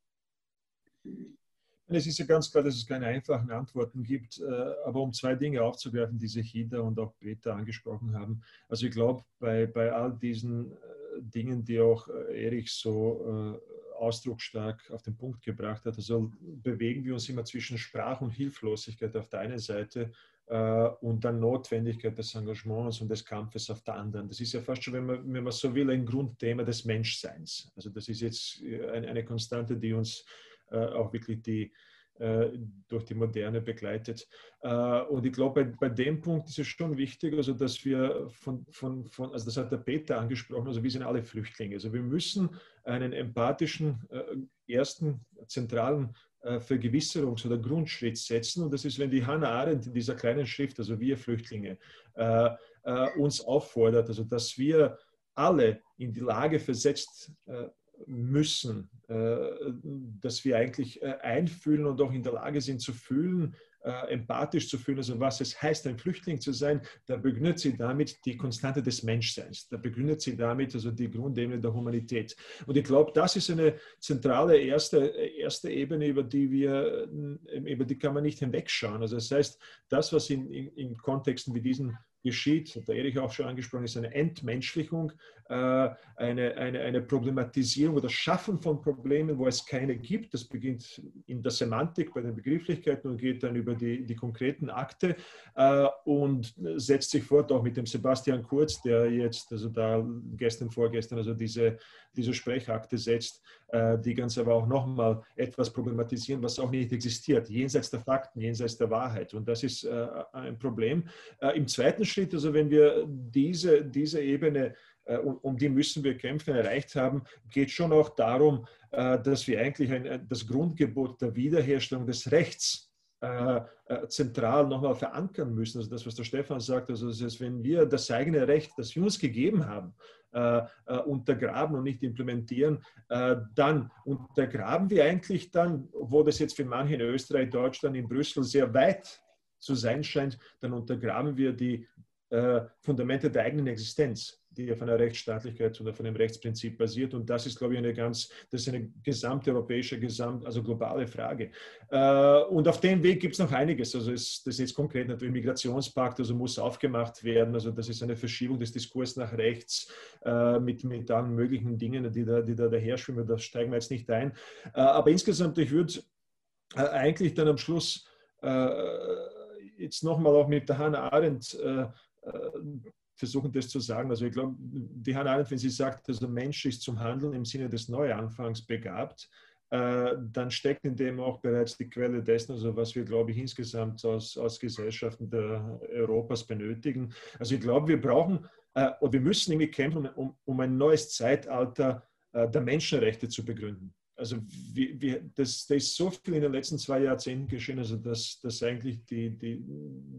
Es ist ja ganz klar, dass es keine einfachen Antworten gibt, äh, aber um zwei Dinge aufzugreifen, die sich Hida und auch Peter angesprochen haben. Also ich glaube, bei, bei all diesen äh, Dingen, die auch äh, Erich so ausdrucksstark auf den Punkt gebracht hat. Also bewegen wir uns immer zwischen Sprach- und Hilflosigkeit auf der einen Seite äh, und dann Notwendigkeit des Engagements und des Kampfes auf der anderen. Das ist ja fast schon, wenn man, wenn man so will, ein Grundthema des Menschseins. Also das ist jetzt eine, eine Konstante, die uns äh, auch wirklich die, äh, durch die Moderne begleitet. Äh, und ich glaube, bei, bei dem Punkt ist es schon wichtig, also dass wir von, von, von, also das hat der Peter angesprochen, also wir sind alle Flüchtlinge. Also wir müssen einen empathischen äh, ersten zentralen Vergewisserungs- oder Grundschritt setzen. Und das ist, wenn die Hannah Arendt in dieser kleinen Schrift, also wir Flüchtlinge, uns auffordert, also dass wir alle in die Lage versetzt müssen, äh, dass wir eigentlich äh, einfühlen und auch in der Lage sind zu fühlen, äh, empathisch zu fühlen, also was es heißt, ein Flüchtling zu sein, da begründet sie damit die Konstante des Menschseins, da begründet sie damit also die Grundebene der Humanität. Und ich glaube, das ist eine zentrale erste, erste Ebene, über die wir, über die kann man nicht hinwegschauen. Also das heißt, das, was in, in, in Kontexten wie diesen geschieht, hat der Erich auch schon angesprochen, ist eine Entmenschlichung, eine, eine, eine Problematisierung oder Schaffen von Problemen, wo es keine gibt. Das beginnt in der Semantik bei den Begrifflichkeiten und geht dann über die, die konkreten Akte äh, und setzt sich fort auch mit dem Sebastian Kurz, der jetzt, also da gestern, vorgestern, also diese, diese Sprechakte setzt, äh, die ganz aber auch nochmal etwas problematisieren, was auch nicht existiert, jenseits der Fakten, jenseits der Wahrheit. Und das ist ein Problem. Im zweiten Schritt, also wenn wir diese, diese Ebene, äh, um, um die müssen wir kämpfen, erreicht haben, geht schon auch darum, äh, dass wir eigentlich ein, das Grundgebot der Wiederherstellung des Rechts äh, zentral nochmal verankern müssen. Also das, was der Stefan sagt, also das heißt, wenn wir das eigene Recht, das wir uns gegeben haben, untergraben und nicht implementieren, dann untergraben wir eigentlich dann, wo das jetzt für manche in Österreich, Deutschland, in Brüssel sehr weit zu sein scheint, dann untergraben wir die äh, Fundamente der eigenen Existenz, die auf einer Rechtsstaatlichkeit oder von einem Rechtsprinzip basiert. Und das ist, glaube ich, eine ganz, das ist eine gesamteuropäische, gesamt, also globale Frage. Äh, und auf dem Weg gibt es noch einiges. Also ist, das jetzt konkret natürlich Migrationspakt, also muss aufgemacht werden. Also das ist eine Verschiebung des Diskurses nach rechts äh, mit, mit allen möglichen Dingen, die da, die da daher schwimmen. Da steigen wir jetzt nicht ein. aber insgesamt, ich würde eigentlich dann am Schluss jetzt nochmal auch mit der Hannah Arendt äh, äh, versuchen, das zu sagen. Also ich glaube, die Hannah Arendt, wenn sie sagt, also Mensch ist zum Handeln im Sinne des Neuanfangs begabt, äh, dann steckt in dem auch bereits die Quelle dessen, also was wir, glaube ich, insgesamt aus, aus Gesellschaften der Europas benötigen. Also ich glaube, wir brauchen äh, oder wir müssen irgendwie kämpfen, um, um ein neues Zeitalter äh, der Menschenrechte zu begründen also wie, wie, das, da ist so viel in den letzten zwei Jahrzehnten geschehen, also dass das eigentlich die, die,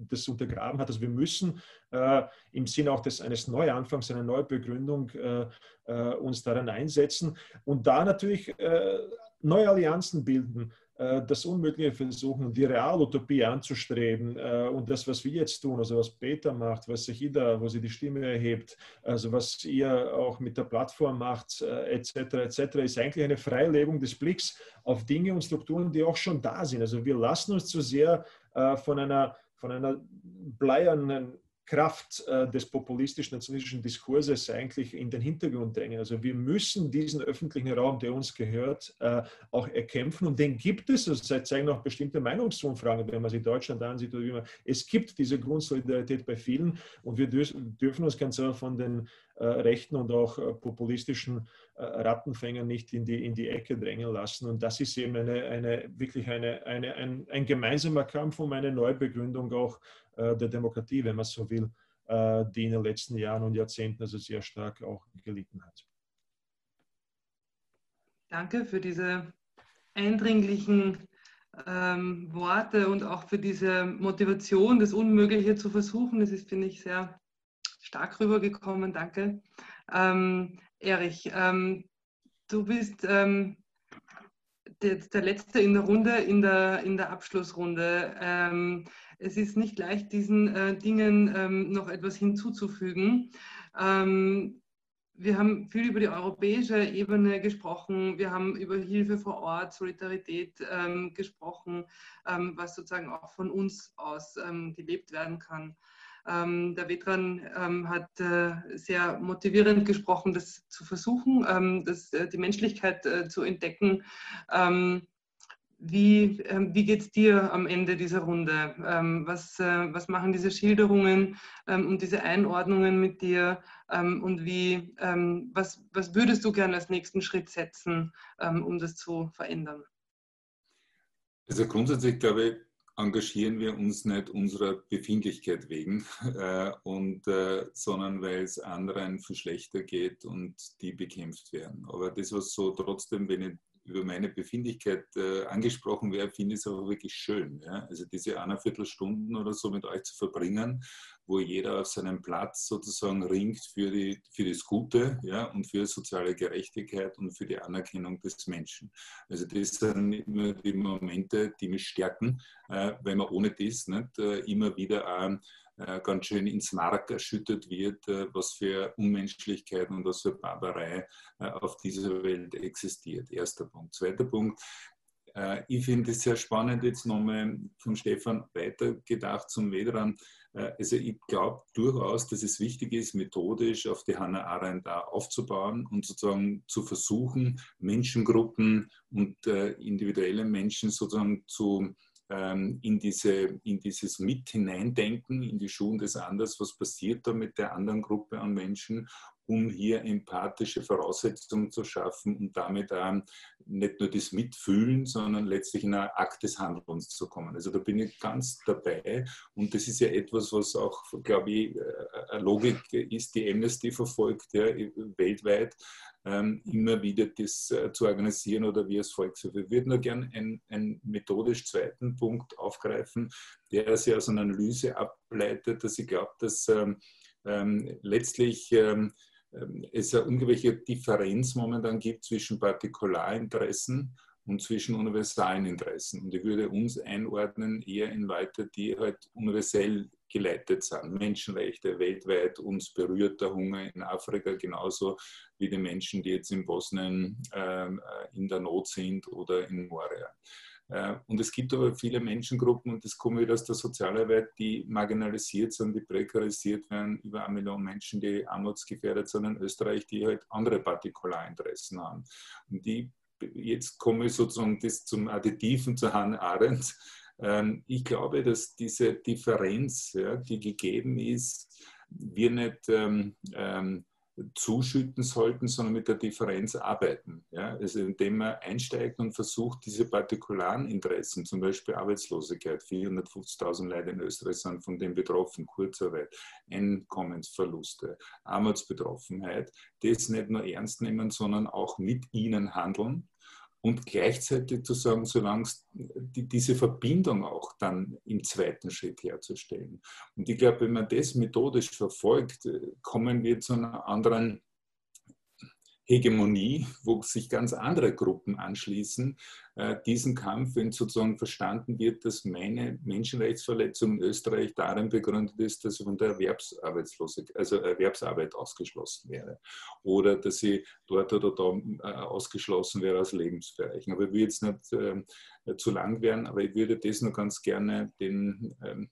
das untergraben hat. Also wir müssen äh, im Sinne auch des, eines Neuanfangs, einer Neubegründung äh, äh, uns daran einsetzen und da natürlich äh, neue Allianzen bilden das Unmögliche versuchen, die Realutopie anzustreben äh, und das, was wir jetzt tun, also was Peter macht, was sich da, wo sie die Stimme erhebt, also was ihr auch mit der Plattform macht, etc., äh, etc., ist eigentlich eine Freilebung des Blicks auf Dinge und Strukturen, die auch schon da sind. Also wir lassen uns zu sehr von einer, von einer bleiernen Kraft äh, des populistischen-nationalistischen Diskurses eigentlich in den Hintergrund drängen. Also wir müssen diesen öffentlichen Raum, der uns gehört, äh, auch erkämpfen und den gibt es. Das also zeigen auch bestimmte Meinungsumfragen, wenn man sich Deutschland ansieht oder wie man. Es gibt diese Grundsolidarität bei vielen und wir dürfen uns ganz einfach von den äh, rechten und auch äh, populistischen äh, Rattenfängern nicht in die, in die Ecke drängen lassen. Und das ist eben eine, eine wirklich eine, eine, ein, ein gemeinsamer Kampf um eine Neubegründung auch der Demokratie, wenn man so will, die in den letzten Jahren und Jahrzehnten also sehr stark auch gelitten hat. Danke für diese eindringlichen ähm, Worte und auch für diese Motivation, das Unmögliche zu versuchen. Das ist, finde ich, sehr stark rübergekommen. Danke. Ähm, Erich, ähm, du bist ähm, der, der, Letzte in der Runde, in der, in der Abschlussrunde. Es ist nicht leicht, diesen äh, Dingen ähm, noch etwas hinzuzufügen. Ähm, wir haben viel über die europäische Ebene gesprochen. Wir haben über Hilfe vor Ort, Solidarität ähm, gesprochen, ähm, was sozusagen auch von uns aus ähm, gelebt werden kann. Ähm, der Vetran ähm, hat äh, sehr motivierend gesprochen, das zu versuchen, ähm, das, äh, die Menschlichkeit äh, zu entdecken. Ähm, wie, ähm, wie geht es dir am Ende dieser Runde? Ähm, was, äh, was machen diese Schilderungen und diese Einordnungen mit dir? und wie, was, was würdest du gerne als nächsten Schritt setzen, um das zu verändern? Also grundsätzlich glaube ich, engagieren wir uns nicht unserer Befindlichkeit wegen, äh, und, äh, sondern weil es anderen viel schlechter geht und die bekämpft werden. Aber das, was so trotzdem, wenn ich über meine Befindlichkeit äh, angesprochen werde, finde ich es aber wirklich schön. Ja? Also diese eineinviertel Stunden oder so mit euch zu verbringen, wo jeder auf seinem Platz sozusagen ringt für, die, für das Gute ja? und für soziale Gerechtigkeit und für die Anerkennung des Menschen. Also das sind immer die Momente, die mich stärken, äh, weil man ohne das nicht äh, immer wieder auch ganz schön ins Mark erschüttert wird, äh, was für Unmenschlichkeit und was für Barbarei äh, auf dieser Welt existiert. Erster Punkt. Zweiter Punkt. Ich finde es sehr spannend, jetzt nochmal von Stefan weitergedacht zum Wedran. Also ich glaube durchaus, dass es wichtig ist, methodisch auf die Hannah Arendt aufzubauen und sozusagen zu versuchen, Menschengruppen und individuelle Menschen sozusagen zu in, diese, in dieses Mit hineindenken, in die Schuhe des anderen, was passiert da mit der anderen Gruppe an Menschen, um hier empathische Voraussetzungen zu schaffen und damit auch nicht nur das Mitfühlen, sondern letztlich in einen Akt des Handelns zu kommen. Also da bin ich ganz dabei und das ist ja etwas, was auch, glaube ich, äh, eine Logik ist, die Amnesty verfolgt, ja, weltweit, ähm, immer wieder das äh, zu organisieren oder wie es. So, wir würden nur gerne einen, methodisch zweiten Punkt aufgreifen, der sich aus einer Analyse ableitet, dass ich glaube, dass ähm, ähm, letztlich ähm, ähm, es eine unglaubliche Differenz momentan gibt zwischen Partikularinteressen und zwischen universalen Interessen. Und ich würde uns einordnen eher in Leute, die halt universell geleitet sind. Menschenrechte weltweit, uns berührt der Hunger in Afrika genauso wie die Menschen, die jetzt in Bosnien ähm, äh, in der Not sind oder in Moria. Äh, und es gibt aber viele Menschengruppen, und das kommt wieder aus der Sozialarbeit, die marginalisiert sind, die prekarisiert werden, über eine Million Menschen, die armutsgefährdet sind in Österreich, die halt andere Partikularinteressen haben. Und die, jetzt komme ich sozusagen das zum Additiven zu Hannah Arendt. Ähm, ich glaube, dass diese Differenz, die gegeben ist, wir nicht ähm, ähm, zuschütten sollten, sondern mit der Differenz arbeiten. Ja? Also indem man einsteigt und versucht, diese partikularen Interessen, zum Beispiel Arbeitslosigkeit, 450.000 Leute in Österreich sind von dem betroffen, Kurzarbeit, Einkommensverluste, Armutsbetroffenheit, das nicht nur ernst nehmen, sondern auch mit ihnen handeln und gleichzeitig zu sagen, solange die, diese Verbindung auch dann im zweiten Schritt herzustellen. Und ich glaube, wenn man das methodisch verfolgt, kommen wir zu einer anderen Hegemonie, wo sich ganz andere Gruppen anschließen, äh, diesen Kampf, wenn sozusagen verstanden wird, dass meine Menschenrechtsverletzung in Österreich darin begründet ist, dass ich von der Erwerbsarbeitslosigkeit, also Erwerbsarbeit ausgeschlossen wäre oder dass ich dort oder da äh, ausgeschlossen wäre aus Lebensbereichen. Aber ich will jetzt nicht äh, zu lang werden, aber ich würde das nur ganz gerne den ähm,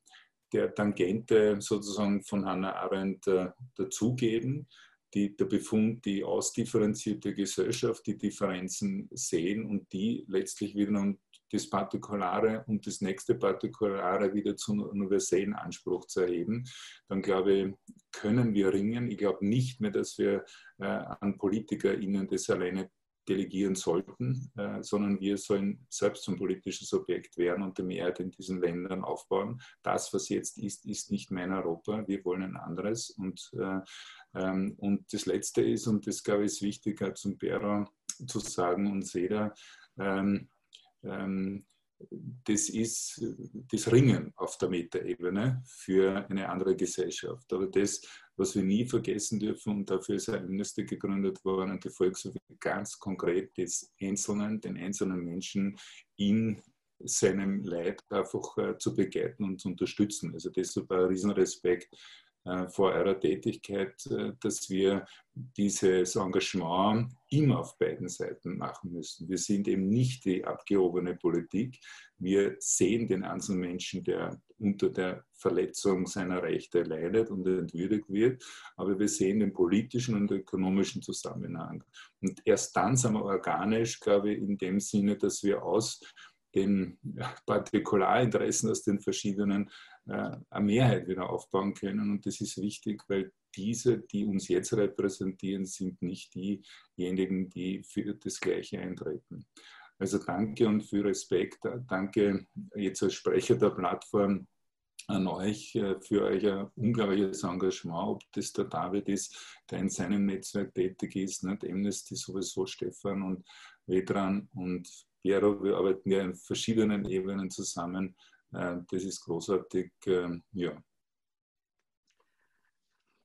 der Tangente sozusagen von Hannah Arendt äh, dazugeben. Die, der Befund, die ausdifferenzierte Gesellschaft, die Differenzen sehen und die letztlich wiederum das Partikulare und das nächste Partikulare wieder zum universellen Anspruch zu erheben, dann glaube ich, können wir ringen. Ich glaube nicht mehr, dass wir äh, an PolitikerInnen das alleine delegieren sollten, äh, sondern wir sollen selbst zum politischen Subjekt werden und die Mehrheit in diesen Ländern aufbauen. Das, was jetzt ist, ist nicht mein Europa. Wir wollen ein anderes. Und, äh, ähm, und das Letzte ist, und das glaube ich ist wichtig zum Bera zu sagen und Seda, ähm, ähm, das ist das Ringen auf der Metaebene für eine andere Gesellschaft. Aber das, was wir nie vergessen dürfen, und dafür ist Amnesty gegründet worden, und die Volkshof ganz konkret des Einzelnen, den einzelnen Menschen in seinem Leid einfach äh, zu begleiten und zu unterstützen. Also deshalb ein Riesenrespekt vor eurer Tätigkeit, äh, dass wir dieses Engagement immer auf beiden Seiten machen müssen. Wir sind eben nicht die abgehobene Politik. Wir sehen den einzelnen Menschen, der unter der Verletzung seiner Rechte leidet und entwürdigt wird, aber wir sehen den politischen und ökonomischen Zusammenhang. Und erst dann sind wir organisch, glaube ich, in dem Sinne, dass wir aus den Partikularinteressen aus den verschiedenen äh, eine Mehrheit wieder aufbauen können. Und das ist wichtig, weil diese, die uns jetzt repräsentieren, sind nicht diejenigen, die für das Gleiche eintreten. Also danke und für Respekt. Danke jetzt als Sprecher der Plattform an euch äh, für euer unglaubliches Engagement, ob das der David ist, der in seinem Netzwerk tätig ist, nicht Amnesty sowieso, Stefan und Vedran und Piero. Wir arbeiten ja in verschiedenen Ebenen zusammen äh, das ist großartig. Ähm, ja.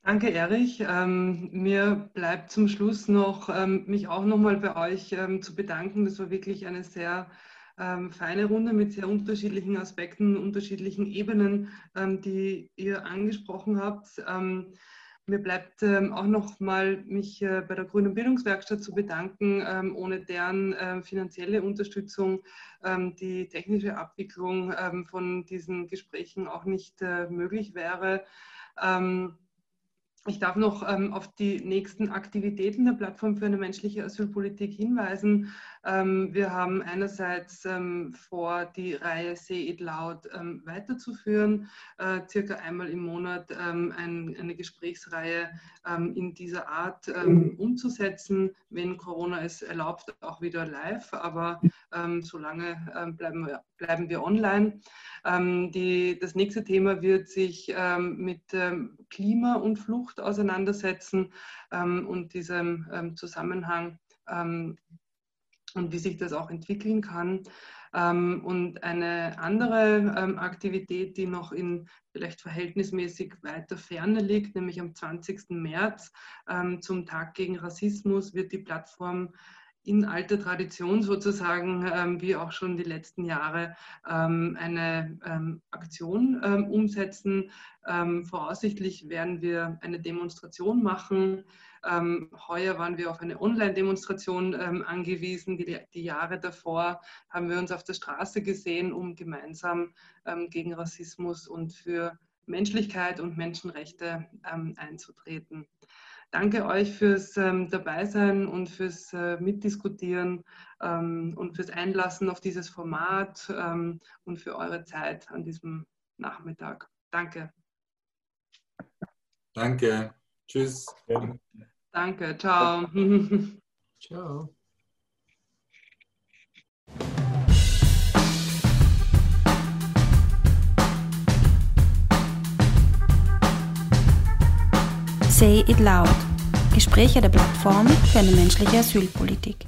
Danke, Erich. Ähm, mir bleibt zum Schluss noch, ähm, mich auch nochmal bei euch ähm, zu bedanken. Das war wirklich eine sehr ähm, feine Runde mit sehr unterschiedlichen Aspekten, unterschiedlichen Ebenen, ähm, die ihr angesprochen habt. Mir bleibt ähm, auch noch mal mich äh, bei der Grünen Bildungswerkstatt zu bedanken. Ähm, ohne deren ähm, finanzielle Unterstützung ähm, die technische Abwicklung ähm, von diesen Gesprächen auch nicht äh, möglich wäre. Ähm, ich darf noch ähm, auf die nächsten Aktivitäten der Plattform für eine menschliche Asylpolitik hinweisen. Ähm, wir haben einerseits ähm, vor, die Reihe Say It Loud ähm, weiterzuführen, äh, circa einmal im Monat ähm, ein, eine Gesprächsreihe ähm, in dieser Art umzusetzen, wenn Corona es erlaubt, auch wieder live, aber solange bleiben, wir, bleiben wir online. Die, das nächste Thema wird sich mit Klima und Flucht auseinandersetzen ähm, und diesem ähm, Zusammenhang ähm, und wie sich das auch entwickeln kann. Ähm, und eine andere ähm, Aktivität, die noch in vielleicht verhältnismäßig weiter Ferne liegt, nämlich am 20. März ähm, zum Tag gegen Rassismus, wird die Plattform in alter Tradition sozusagen, ähm, wie auch schon die letzten Jahre, ähm, eine ähm, Aktion ähm, umsetzen. Ähm, voraussichtlich werden wir eine Demonstration machen. Ähm, heuer waren wir auf eine Online-Demonstration angewiesen. Die, die, Jahre davor haben wir uns auf der Straße gesehen, um gemeinsam gegen Rassismus und für Menschlichkeit und Menschenrechte einzutreten. Danke euch fürs ähm, Dabeisein und fürs äh, Mitdiskutieren ähm, und fürs Einlassen auf dieses Format ähm, und für eure Zeit an diesem Nachmittag. Danke. Danke. Tschüss. Danke. Ciao. Ciao. Say It Loud. Gespräche der Plattform für eine menschliche Asylpolitik.